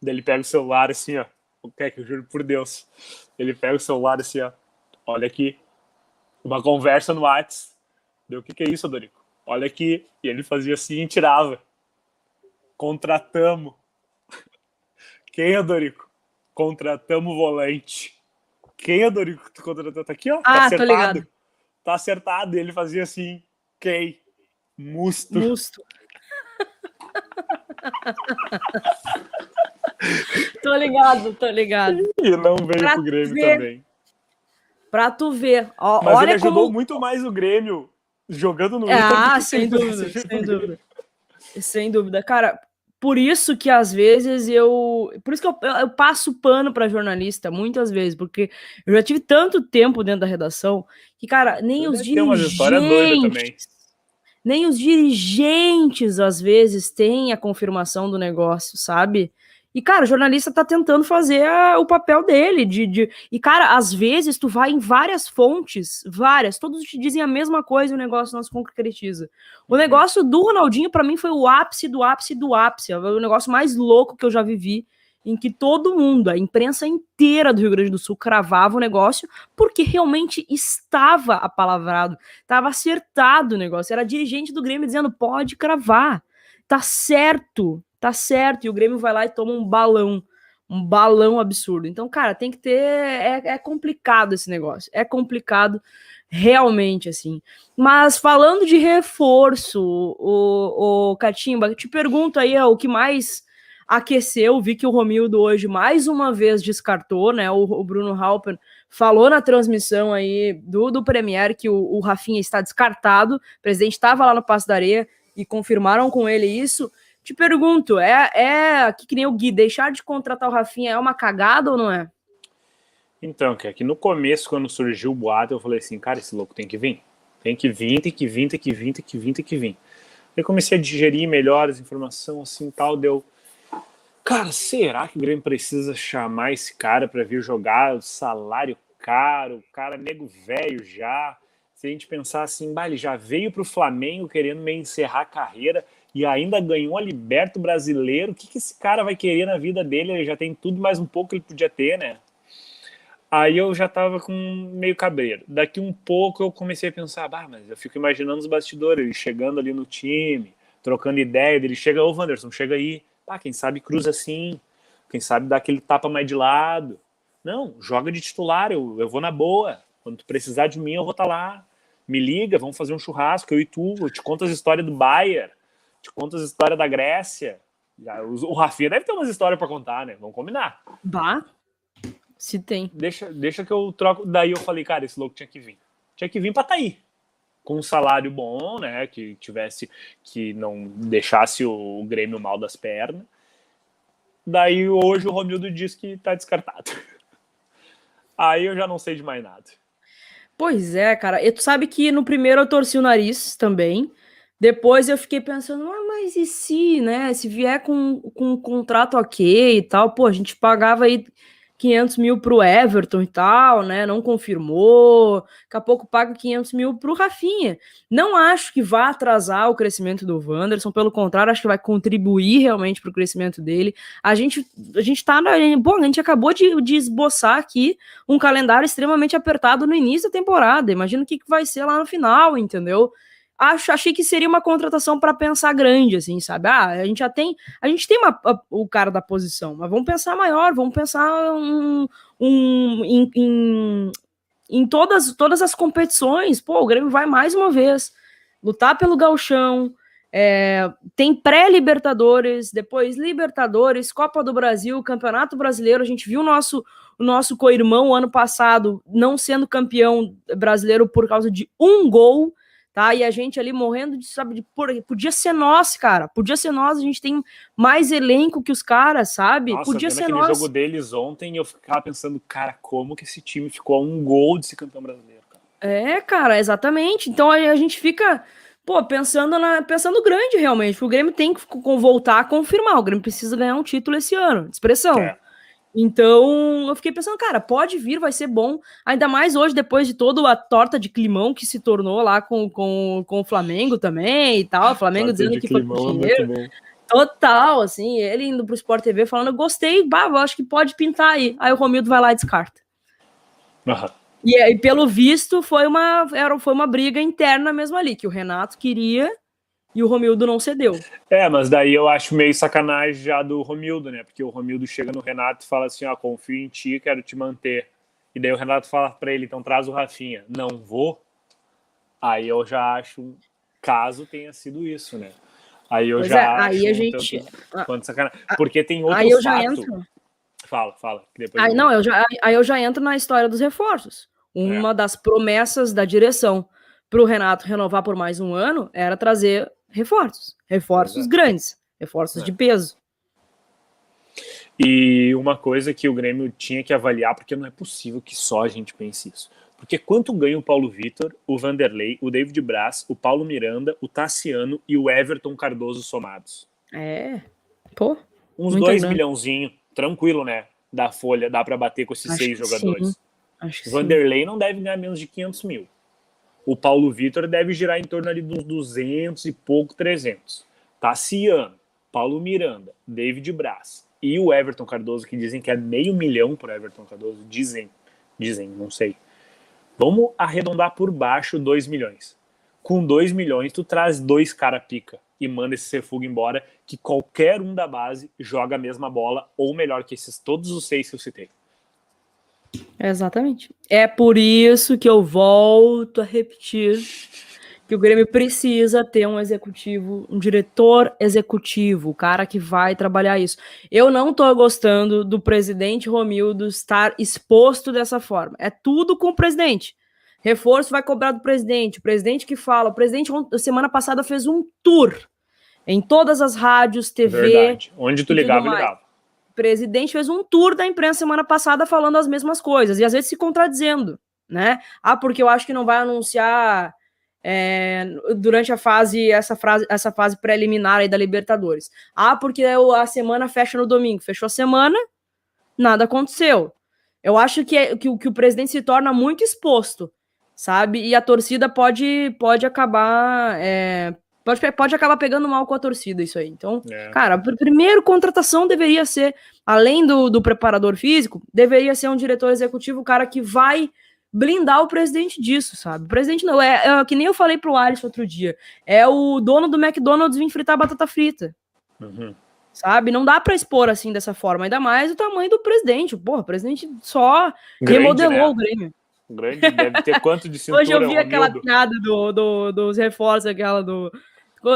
Daí ele pega o celular assim, ó. O que é que eu juro por Deus? Ele pega o celular assim, ó. Olha aqui. Uma conversa no WhatsApp. Deu o que, que é isso, Dorico? Olha aqui. E ele fazia assim e tirava. Contratamos. Quem é, Dorico? Contratamos volante. Quem é, Dorico? Tu contratou? Tá aqui, ó. Tá ah, tá acertado. tô ligado tá acertado. E ele fazia assim, Kei, musto. Musto. tô ligado, tô ligado. E não veio pra pro Grêmio ver. também. Pra tu ver. Ó, Mas olha ele ajudou como... muito mais o Grêmio jogando no Ah, sem dúvida, sem dúvida. Sem dúvida. Cara, por isso que às vezes eu. Por isso que eu, eu passo pano para jornalista, muitas vezes, porque eu já tive tanto tempo dentro da redação que, cara, nem os dirigentes. Nem os dirigentes, às vezes, têm a confirmação do negócio, sabe? E, cara, o jornalista tá tentando fazer a, o papel dele. De, de, E, cara, às vezes tu vai em várias fontes, várias, todos te dizem a mesma coisa e o negócio não se concretiza. O uhum. negócio do Ronaldinho, para mim, foi o ápice do ápice do ápice. É o negócio mais louco que eu já vivi, em que todo mundo, a imprensa inteira do Rio Grande do Sul, cravava o negócio, porque realmente estava apalavrado, estava acertado o negócio. Era dirigente do Grêmio dizendo: pode cravar, tá certo, tá certo, e o Grêmio vai lá e toma um balão, um balão absurdo. Então, cara, tem que ter. É, é complicado esse negócio, é complicado realmente, assim. Mas falando de reforço, o, o Catimba, te pergunto aí o que mais aqueceu, vi que o Romildo hoje mais uma vez descartou, né? O, o Bruno Halper falou na transmissão aí do, do Premier que o, o Rafinha está descartado, o presidente estava lá no Passo da Areia e confirmaram com ele isso. Te pergunto, é, é que, que nem o Gui, deixar de contratar o Rafinha é uma cagada ou não é? Então, que aqui no começo, quando surgiu o boato, eu falei assim, cara, esse louco tem que vir. Tem que vir, tem que vir, tem que vir, tem que vir, tem que vir. Eu comecei a digerir melhor as informações, assim, tal, deu... Cara, será que o Grêmio precisa chamar esse cara para vir jogar? O salário caro, o cara nego velho já. Se a gente pensar assim, bah, ele já veio para o Flamengo querendo meio encerrar a carreira e ainda ganhou a Liberto Brasileiro. O que, que esse cara vai querer na vida dele? Ele já tem tudo mais um pouco que ele podia ter, né? Aí eu já tava com meio cabreiro. Daqui um pouco eu comecei a pensar, bah, mas eu fico imaginando os bastidores, ele chegando ali no time, trocando ideia, ele chega, ô Wanderson, chega aí. Ah, quem sabe cruza assim, quem sabe dá aquele tapa mais de lado. Não, joga de titular, eu, eu vou na boa. Quando tu precisar de mim, eu vou estar tá lá. Me liga, vamos fazer um churrasco, eu e tu. Eu te conto as histórias do Bayern, te conto as histórias da Grécia. O Rafinha deve ter umas histórias para contar, né? Vamos combinar. Bah, se tem. Deixa, deixa que eu troco. Daí eu falei, cara, esse louco tinha que vir. Tinha que vir para tá aí com um salário bom, né? Que tivesse, que não deixasse o Grêmio mal das pernas. Daí hoje o Romildo diz que tá descartado. Aí eu já não sei de mais nada. Pois é, cara. E tu sabe que no primeiro eu torci o nariz também. Depois eu fiquei pensando, ah, mas e se, né? Se vier com, com um contrato ok e tal, pô, a gente pagava aí 500 mil para o Everton e tal, né? Não confirmou. Daqui a pouco paga 500 mil para o Rafinha. Não acho que vá atrasar o crescimento do Wanderson, pelo contrário, acho que vai contribuir realmente para o crescimento dele. A gente, a gente tá. Bom, a gente acabou de, de esboçar aqui um calendário extremamente apertado no início da temporada. Imagina o que, que vai ser lá no final, entendeu? Acho, achei que seria uma contratação para pensar grande, assim, sabe? Ah, a gente já tem, a gente tem uma, a, o cara da posição, mas vamos pensar maior, vamos pensar um, um em, em, em, todas, todas as competições. Pô, o Grêmio vai mais uma vez lutar pelo galchão, é, tem pré-Libertadores, depois Libertadores, Copa do Brasil, Campeonato Brasileiro. A gente viu o nosso, o nosso co-irmão ano passado não sendo campeão brasileiro por causa de um gol tá? E a gente ali morrendo de, sabe, de por, podia ser nós, cara, podia ser nós, a gente tem mais elenco que os caras, sabe? Nossa, podia ser nós. jogo deles ontem, eu ficava pensando, cara, como que esse time ficou a um gol de ser campeão brasileiro, cara? É, cara, exatamente. Então a, a gente fica pô, pensando na pensando grande realmente. O Grêmio tem que voltar a confirmar. O Grêmio precisa ganhar um título esse ano. Expressão. É. Então, eu fiquei pensando, cara, pode vir, vai ser bom. Ainda mais hoje, depois de toda a torta de climão que se tornou lá com, com, com o Flamengo também e tal. O Flamengo torta dizendo que foi dinheiro. Total, assim, ele indo pro Sport TV falando, eu gostei, eu acho que pode pintar aí. Aí o Romildo vai lá e descarta. Uhum. E aí, pelo visto, foi uma, era, foi uma briga interna mesmo ali, que o Renato queria e o Romildo não cedeu. É, mas daí eu acho meio sacanagem já do Romildo, né? Porque o Romildo chega no Renato e fala assim: ó, confio em ti, quero te manter. E daí o Renato fala para ele: então traz o Rafinha. Não vou. Aí eu já acho, caso tenha sido isso, né? Aí eu pois já é, acho aí a gente quanto sacanagem. Porque tem outro aí eu já fato. entro. Fala, fala. aí, eu... não, eu já, aí eu já entro na história dos reforços. Uma é. das promessas da direção para o Renato renovar por mais um ano era trazer reforços, reforços grandes, reforços é. de peso. E uma coisa que o Grêmio tinha que avaliar, porque não é possível que só a gente pense isso. Porque quanto ganha o Paulo Vitor, o Vanderlei, o David Braz, o Paulo Miranda, o Tassiano e o Everton Cardoso somados? É, pô. Uns dois milhãozinho, tranquilo, né? Da folha, dá para bater com esses Acho seis jogadores. Sim. Acho que Vanderlei sim. não deve ganhar menos de 500 mil o Paulo Vitor deve girar em torno ali dos 200 e pouco, 300. Tassiano, Paulo Miranda, David Braz e o Everton Cardoso, que dizem que é meio milhão por Everton Cardoso, dizem, dizem, não sei. Vamos arredondar por baixo 2 milhões. Com 2 milhões, tu traz dois cara pica e manda esse Cefuga embora, que qualquer um da base joga a mesma bola, ou melhor que esses todos os seis que eu citei. Exatamente. É por isso que eu volto a repetir que o Grêmio precisa ter um executivo, um diretor executivo, o cara que vai trabalhar isso. Eu não tô gostando do presidente Romildo estar exposto dessa forma. É tudo com o presidente. Reforço vai cobrar do presidente, o presidente que fala. O presidente semana passada fez um tour em todas as rádios, TV. Verdade. Onde tu ligava, ligava presidente fez um tour da imprensa semana passada falando as mesmas coisas, e às vezes se contradizendo, né? Ah, porque eu acho que não vai anunciar é, durante a fase, essa, fase, essa fase preliminar aí da Libertadores. Ah, porque a semana fecha no domingo. Fechou a semana, nada aconteceu. Eu acho que, é, que, que o presidente se torna muito exposto, sabe? E a torcida pode, pode acabar. É, pode, pode acabar pegando mal com a torcida, isso aí. Então, é. cara, primeiro contratação deveria ser, além do, do preparador físico, deveria ser um diretor executivo, o cara que vai blindar o presidente disso, sabe? O presidente não, é, é que nem eu falei pro Alisson outro dia, é o dono do McDonald's vir fritar batata frita. Uhum. Sabe? Não dá para expor assim dessa forma, ainda mais o tamanho do presidente. Porra, o presidente só Grande, remodelou né? o Grêmio. Grande, deve ter quanto de cintura? Hoje eu vi aquela piada do, do, dos reforços, aquela do.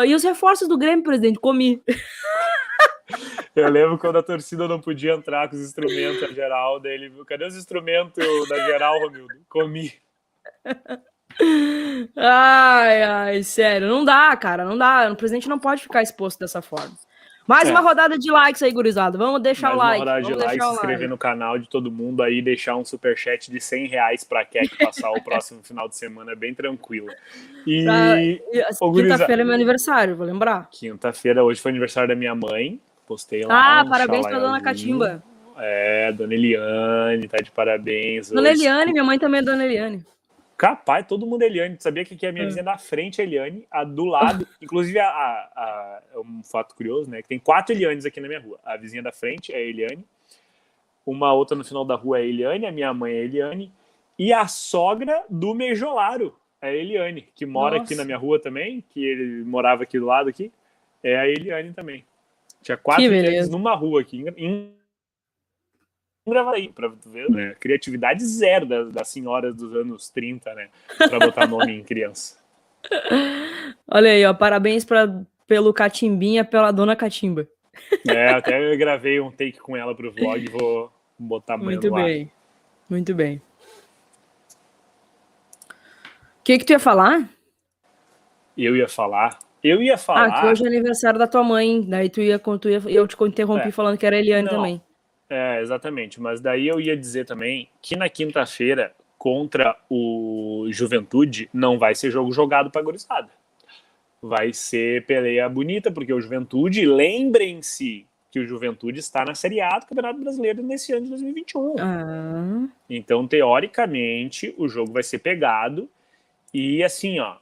E os reforços do Grêmio, presidente? Comi. Eu lembro quando a torcida não podia entrar com os instrumentos a geral, daí ele viu, cadê os instrumentos da geral, Romildo? Comi. Ai, ai, sério, não dá, cara, não dá. O presidente não pode ficar exposto dessa forma. Mais é. uma rodada de likes aí, gurizada. Vamos deixar Mais o like. Uma rodada Vamos de likes, se inscrever like. no canal de todo mundo aí, deixar um superchat de 100 reais pra Keck passar o próximo final de semana, é bem tranquilo. E. Tá. Quinta-feira é meu aniversário, vou lembrar. Quinta-feira, hoje foi aniversário da minha mãe. Postei lá. Ah, um parabéns pra dona Catimba. É, dona Eliane, tá de parabéns. Dona hoje. Eliane, minha mãe também é dona Eliane. Capaz, todo mundo é Eliane. sabia que aqui a minha é. vizinha da frente é Eliane, a do lado. inclusive, a, a, a, é um fato curioso, né? Que tem quatro Elianes aqui na minha rua. A vizinha da frente é a Eliane. Uma outra no final da rua é a Eliane, a minha mãe é Eliane. E a sogra do Mejolaro é a Eliane, que mora Nossa. aqui na minha rua também, que ele morava aqui do lado aqui. É a Eliane também. Tinha quatro Elianes numa rua aqui. Em Gravaí, pra tu ver, né? Criatividade zero das, das senhoras dos anos 30, né? Pra botar nome em criança. Olha aí, ó. Parabéns pra, pelo Catimbinha, pela dona Catimba. É, até eu gravei um take com ela pro vlog e vou botar amanhã Muito bem. Muito bem. O que que tu ia falar? Eu ia falar. Eu ia falar. Ah, que hoje é aniversário da tua mãe. Daí tu ia, tu ia eu te interrompi é. falando que era Eliane Não. também. É, exatamente. Mas daí eu ia dizer também que na quinta-feira, contra o Juventude, não vai ser jogo jogado para gurizada. Vai ser peleia bonita, porque o Juventude, lembrem-se que o Juventude está na Série A do Campeonato Brasileiro nesse ano de 2021. Ah. Então, teoricamente, o jogo vai ser pegado. E assim, ó,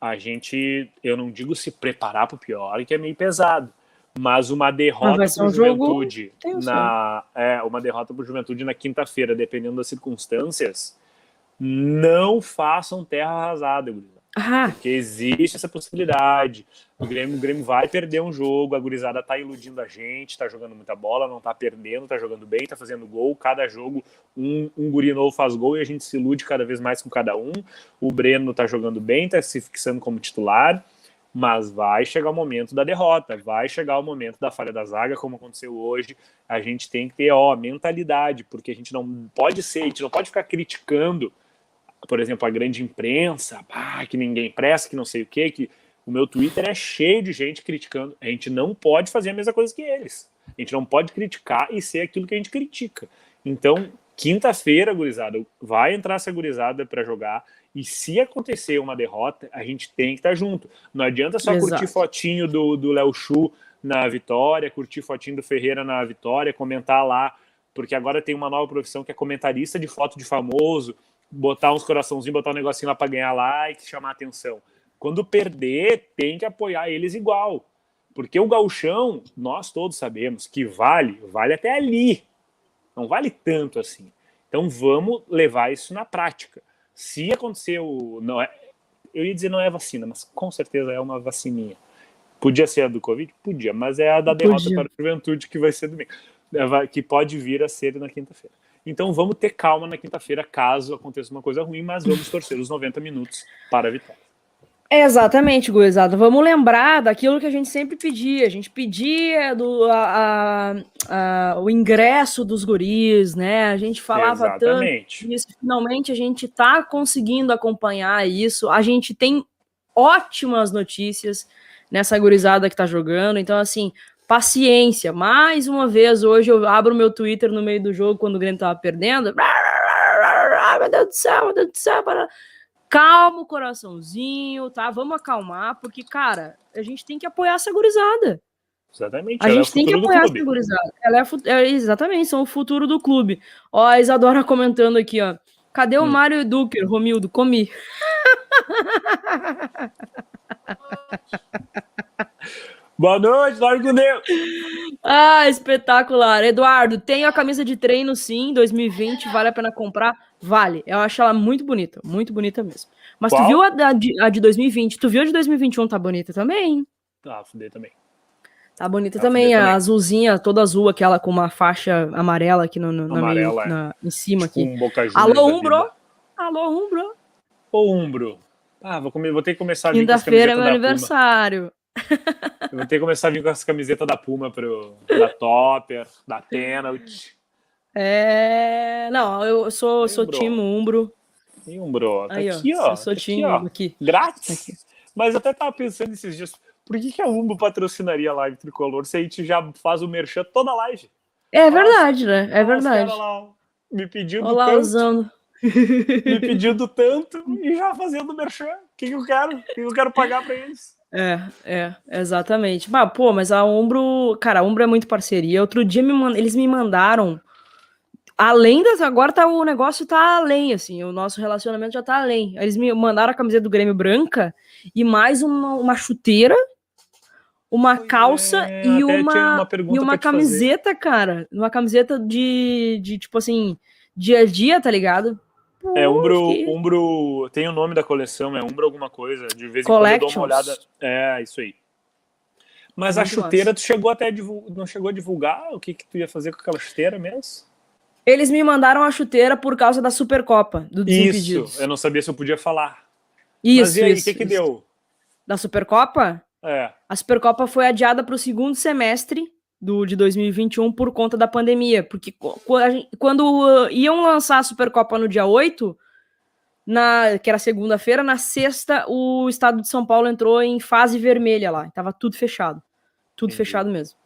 a gente, eu não digo se preparar para o pior, que é meio pesado mas uma derrota para o Juventude na é uma derrota para Juventude na quinta-feira, dependendo das circunstâncias, não façam terra arrasada, ah. Porque existe essa possibilidade. O Grêmio, o Grêmio vai perder um jogo, a gurizada tá iludindo a gente, tá jogando muita bola, não tá perdendo, tá jogando bem, tá fazendo gol. Cada jogo um, um guri novo faz gol e a gente se ilude cada vez mais com cada um. O Breno tá jogando bem, tá se fixando como titular mas vai chegar o momento da derrota, vai chegar o momento da falha da zaga, como aconteceu hoje. A gente tem que ter, ó, mentalidade, porque a gente não pode ser, a gente não pode ficar criticando, por exemplo, a grande imprensa, ah, que ninguém presta, que não sei o quê, que o meu Twitter é cheio de gente criticando. A gente não pode fazer a mesma coisa que eles. A gente não pode criticar e ser aquilo que a gente critica. Então, quinta-feira, gurizada, vai entrar essa gurizada para jogar. E se acontecer uma derrota, a gente tem que estar junto. Não adianta só Exato. curtir fotinho do Léo Chu na vitória, curtir fotinho do Ferreira na vitória, comentar lá, porque agora tem uma nova profissão que é comentarista de foto de famoso, botar uns coraçãozinhos, botar um negocinho lá para ganhar like, chamar atenção. Quando perder, tem que apoiar eles igual. Porque o gauchão, nós todos sabemos que vale, vale até ali. Não vale tanto assim. Então vamos levar isso na prática. Se acontecer o. Não é, eu ia dizer não é vacina, mas com certeza é uma vacininha. Podia ser a do Covid? Podia, mas é a da derrota Podia. para a juventude que vai ser domingo. É, que pode vir a ser na quinta-feira. Então vamos ter calma na quinta-feira, caso aconteça uma coisa ruim, mas vamos torcer os 90 minutos para a vitória. Exatamente, Guizada. Vamos lembrar daquilo que a gente sempre pedia. A gente pedia do, a, a, a, o ingresso dos guris, né? A gente falava Exatamente. tanto isso. Finalmente a gente está conseguindo acompanhar isso. A gente tem ótimas notícias nessa gurizada que está jogando. Então, assim, paciência. Mais uma vez, hoje eu abro o meu Twitter no meio do jogo quando o Grêmio estava perdendo. Meu Deus do céu, meu Deus do céu. Para calma o coraçãozinho, tá? Vamos acalmar, porque, cara, a gente tem que apoiar essa gurizada. Exatamente. A é o gente tem que apoiar essa clube. gurizada. Ela é, é, exatamente, são o futuro do clube. Ó, a Isadora comentando aqui, ó. Cadê o Hum. Mário Duker, Romildo? Comi. Boa noite, dorme com Deus. Ah, espetacular. Eduardo, tenho a camisa de treino sim, 2020, vale a pena comprar? Vale. Eu acho ela muito bonita, muito bonita mesmo. Mas tu Qual? viu a, de, a de 2020? Tu viu a de 2021? Tá bonita também. Ah, fudei também. Tá bonita Tá também, a também. azulzinha, toda azul, aquela com uma faixa amarela aqui no, no- na meio- Amarela, é. na- em cima Tipo aqui. um Alô, Umbro? Alô, Umbro. Ô, Umbro. Ah, vou, comer, vou ter que começar a Quinta-feira é meu aniversário. Eu vou ter que começar a vir com as camisetas da Puma pro, da Topper, da Penalty. É. Não, eu sou, sou Umbro. time Umbro. E Umbro, tá Aí, aqui, ó. Eu sou tá time aqui. Umbro aqui. Grátis. Mas eu até tava pensando esses dias, por que, que a Umbo patrocinaria a live tricolor se a gente já faz o merchan toda a live? É verdade, né? É verdade. lá, me pedindo Olá, tanto, usando. me pedindo tanto e já fazendo merchan. O que, que eu quero? O que, que eu quero pagar pra eles? É, é, exatamente. Mas, pô, mas a Umbro, cara, a Umbro é muito parceria. Outro dia me man- eles me mandaram, além das, agora tá, o negócio tá além, assim, o nosso relacionamento já tá além. Eles me mandaram a camiseta do Grêmio branca e mais uma, uma chuteira, uma calça é, e uma, uma e uma camiseta, cara. Uma camiseta de, de, tipo assim, dia a dia, tá ligado? É, Umbro, fiquei- Umbro tem o nome da coleção, é Umbro alguma coisa. De vez em quando eu dou uma olhada. É, isso aí. Mas a Muito chuteira, tu chegou até a divul- não chegou a divulgar o que, que tu ia fazer com aquela chuteira mesmo? Eles me mandaram a chuteira por causa da Supercopa, do Desimpedidos. Isso, eu não sabia se eu podia falar. Isso, Mas e aí, o que, que isso. deu? Da Supercopa? É, A Supercopa foi adiada para o segundo semestre do, de 2021 por conta da pandemia. Porque quando uh, iam lançar a Supercopa no dia 8, na, que era segunda-feira, na sexta o estado de São Paulo entrou em fase vermelha lá. Tava tudo fechado. Tudo Entendi. fechado mesmo.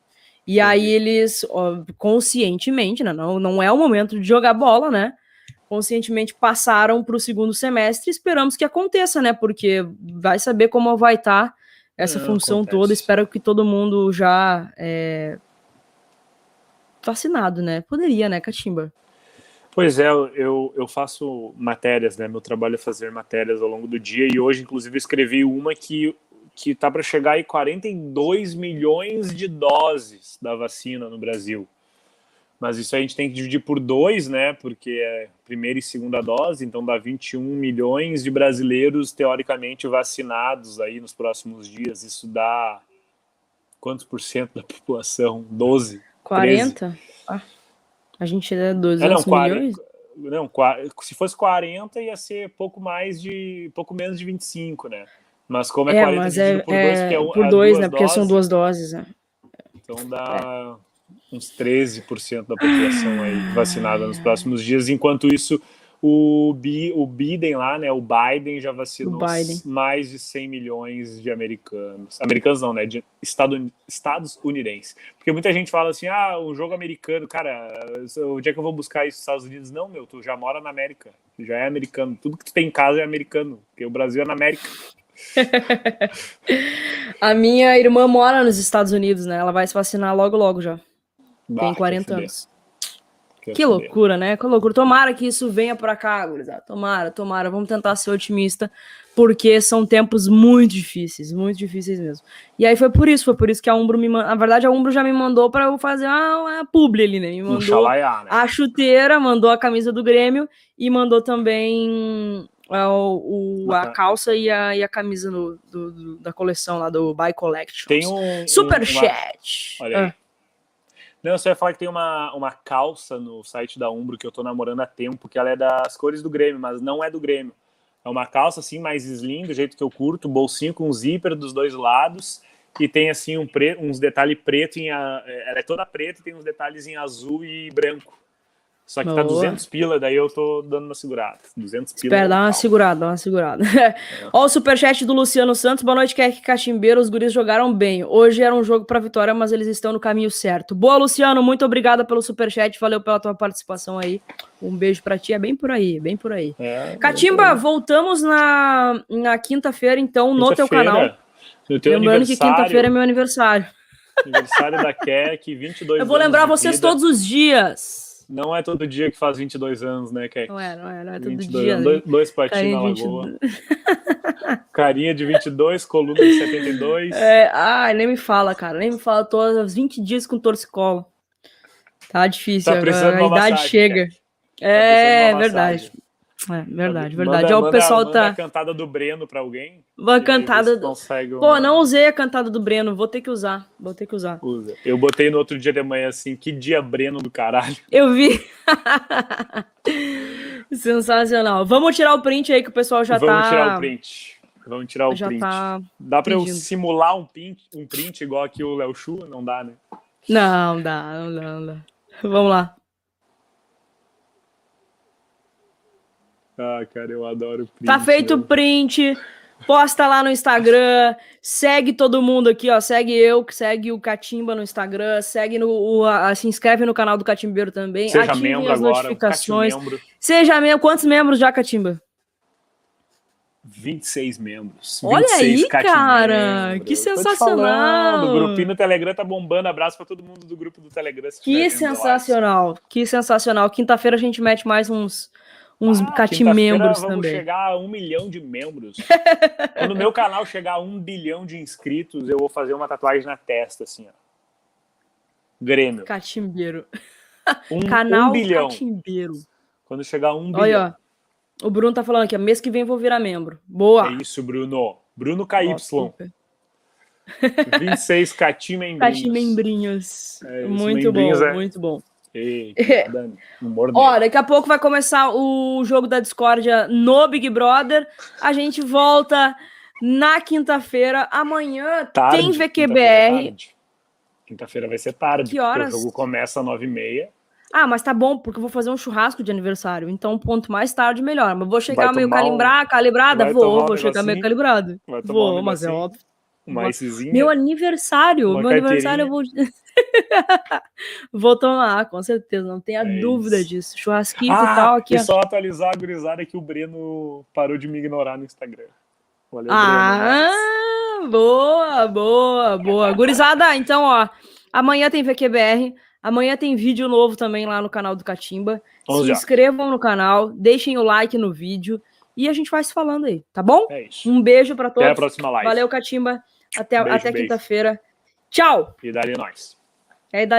E aí eles, ó, conscientemente, né, não, não é o momento de jogar bola, né? Conscientemente passaram para o segundo semestre. Esperamos que aconteça, né? Porque vai saber como vai estar essa Não, função acontece. toda. Espero que todo mundo já é, vacinado, né? Poderia, né, Catimba? Pois é, eu, eu faço matérias, né? Meu trabalho é fazer matérias ao longo do dia e hoje, inclusive, escrevi uma que, que tá para chegar em 42 milhões de doses da vacina no Brasil. Mas isso a gente tem que dividir por dois, né? Porque é primeira e segunda dose, então dá 21 milhões de brasileiros teoricamente vacinados aí nos próximos dias. Isso dá quantos por cento da população? 12? 40? Ah, a gente é 200 É, não, 40, milhões? não, se fosse 40 ia ser pouco mais de pouco menos de 25, né? Mas como é, É, 40 mas é, por dois, é porque é, um- por é dois, duas né? Porque são doses, duas doses, né? Então dá uns 13% da população aí vacinada nos próximos dias. Enquanto isso, o, Bi, o Biden lá, né? O Biden já vacinou O Biden. mais de 100 milhões de americanos. Americanos não, né? De Unidenses. Porque muita gente fala assim, ah, um jogo americano, cara, onde é que eu vou buscar isso nos Estados Unidos? Não, meu, tu já mora na América. Já é americano. Tudo que tu tem em casa é americano. Porque o Brasil é na América. A minha irmã mora nos Estados Unidos, né? Ela vai se vacinar logo, logo já. Bah, Tem quer 40 fuder, anos. Que loucura, né? Que loucura. Tomara que isso venha pra cá, gurizada. Tomara, tomara. Vamos tentar ser otimista, porque são tempos muito difíceis, muito difíceis mesmo. E aí foi por isso, foi por isso que a Umbro me mandou. Na verdade, a Umbro já me mandou pra eu fazer uma, uma publi ali, né? Me mandou chalaiá, né? a chuteira, mandou a camisa do Grêmio e mandou também a, o, a Bacana. calça e a, e a camisa no- do- do- da coleção lá do Buy Collection. Tem um. Super um- uma-. Olha aí. Ah, Não, eu só ia falar que tem uma, uma calça no site da Umbro que eu tô namorando há tempo, que ela é das cores do Grêmio, mas não é do Grêmio. É uma calça assim, mais slim, do jeito que eu curto, bolsinho com zíper dos dois lados, e tem assim um pre, uns detalhes preto em. a- Ela é toda preta e tem uns detalhes em azul e branco. Só que tá Boa. 200 pila, daí eu tô dando uma segurada. 200 pila. Espera, dá uma segurada, dá uma segurada. Ó, o superchat do Luciano Santos. Boa noite, Keck Cachimbeiro. Os guris jogaram bem. Hoje era um jogo pra vitória, mas eles estão no caminho certo. Boa, Luciano. Muito obrigada pelo superchat. Valeu pela tua participação aí. Um beijo pra ti. É bem por aí, bem por aí. É, Catimba, voltamos na, na quinta-feira, então, no teu canal. No teu Lembrando que quinta-feira é meu aniversário. aniversário da Keck, 22 Eu vou lembrar vocês todos os dias. Não é todo dia que faz 22 anos, né, Keck? Não é, não é, não é todo 22 dia. anos, né? dois, dois patinhos na lagoa. Carinha de 22, coluna de 72. É, ai, nem me fala, cara. Nem me fala. Tô há 20 dias com torcicolo. Tá difícil. Tá agora, a idade massagem, chega. Keck. É, precisando de uma verdade. É, verdade, Manda- verdade. Ó, o manda- pessoal manda tá. a cantada do Breno pra alguém. Uma cantada. do- consegue Pô, uma- não usei a cantada do Breno. Vou ter que usar. Vou ter que usar. Usa. Eu botei no outro dia de manhã assim, que dia Breno do caralho. Eu vi. Sensacional. Vamos tirar o print aí que o pessoal já Vamos tá. tirar o print. Vamos tirar o Já print. tá. Dá pra eu simular um print, um print igual aqui o Léo Chu? Não dá, né? Não, dá, não dá, não dá. Vamos lá. Ah, cara, eu adoro print. Tá feito o print. Posta lá no Instagram. Segue todo mundo aqui, ó. Segue eu, segue o Catimba no Instagram. Segue no. o- a- se inscreve no canal do Catimbeiro também. Seja Ativem membro as notificações. Seja membro. Quantos membros já, Catimba? 26 membros. Olha 26 aí, cara, que sensacional. O grupinho no Telegram tá bombando. Abraço pra todo mundo do grupo do Telegram. Que sensacional. Que sensacional. Quinta-feira a gente mete mais uns, uns Ah, catimembros quinta-feira também. Vamos chegar a um milhão de membros. Quando o meu canal chegar a um bilhão de inscritos, eu vou fazer uma tatuagem na testa, assim, ó. Grêmio. Catimbeiro. Um, Canal um bilhão. Catimbeiro. Quando chegar a um bilhão. Olha. O Bruno tá falando aqui, mês que vem vou virar membro. Boa. É isso, Bruno. Bruno KY. super. 26 catimembrinhos. Catimembrinhos. É, os muito bom, é- muito bom. Ei, que nada, humor Ó, daqui a pouco vai começar o jogo da discórdia no Big Brother. A gente volta na quinta-feira. Amanhã Tarde, tem é VQBR. tarde. Quinta-feira vai ser tarde. Que horas? O jogo começa às 9h30. Ah, mas tá bom, porque eu vou fazer um churrasco de aniversário. Então, quanto mais tarde, melhor. Mas vou chegar Vai meio tomar um- calibrar, calibrada? vai Vou, um vou chegar meio calibrado. Vou, um mas é óbvio. Uma icezinha. Meu aniversário, meu aniversário eu vou. vou tomar, com certeza, não tenha É dúvida isso. disso. Churrasquinho Ah, e tal aqui, e ó. só atualizar a gurizada que o Breno parou de me ignorar no Instagram. Valeu, Breno. Ah, boa, boa, boa. Gurizada, então, ó, amanhã tem VQBR, amanhã tem vídeo novo também lá no canal do Catimba. Vamos se já. inscrevam no canal, deixem o like no vídeo e a gente vai se falando aí, tá bom? É isso. Um beijo pra Até a todos. próxima live. Valeu, Catimba. Até, Beijo, até quinta-feira. Tchau! E dali nós. E aí, dá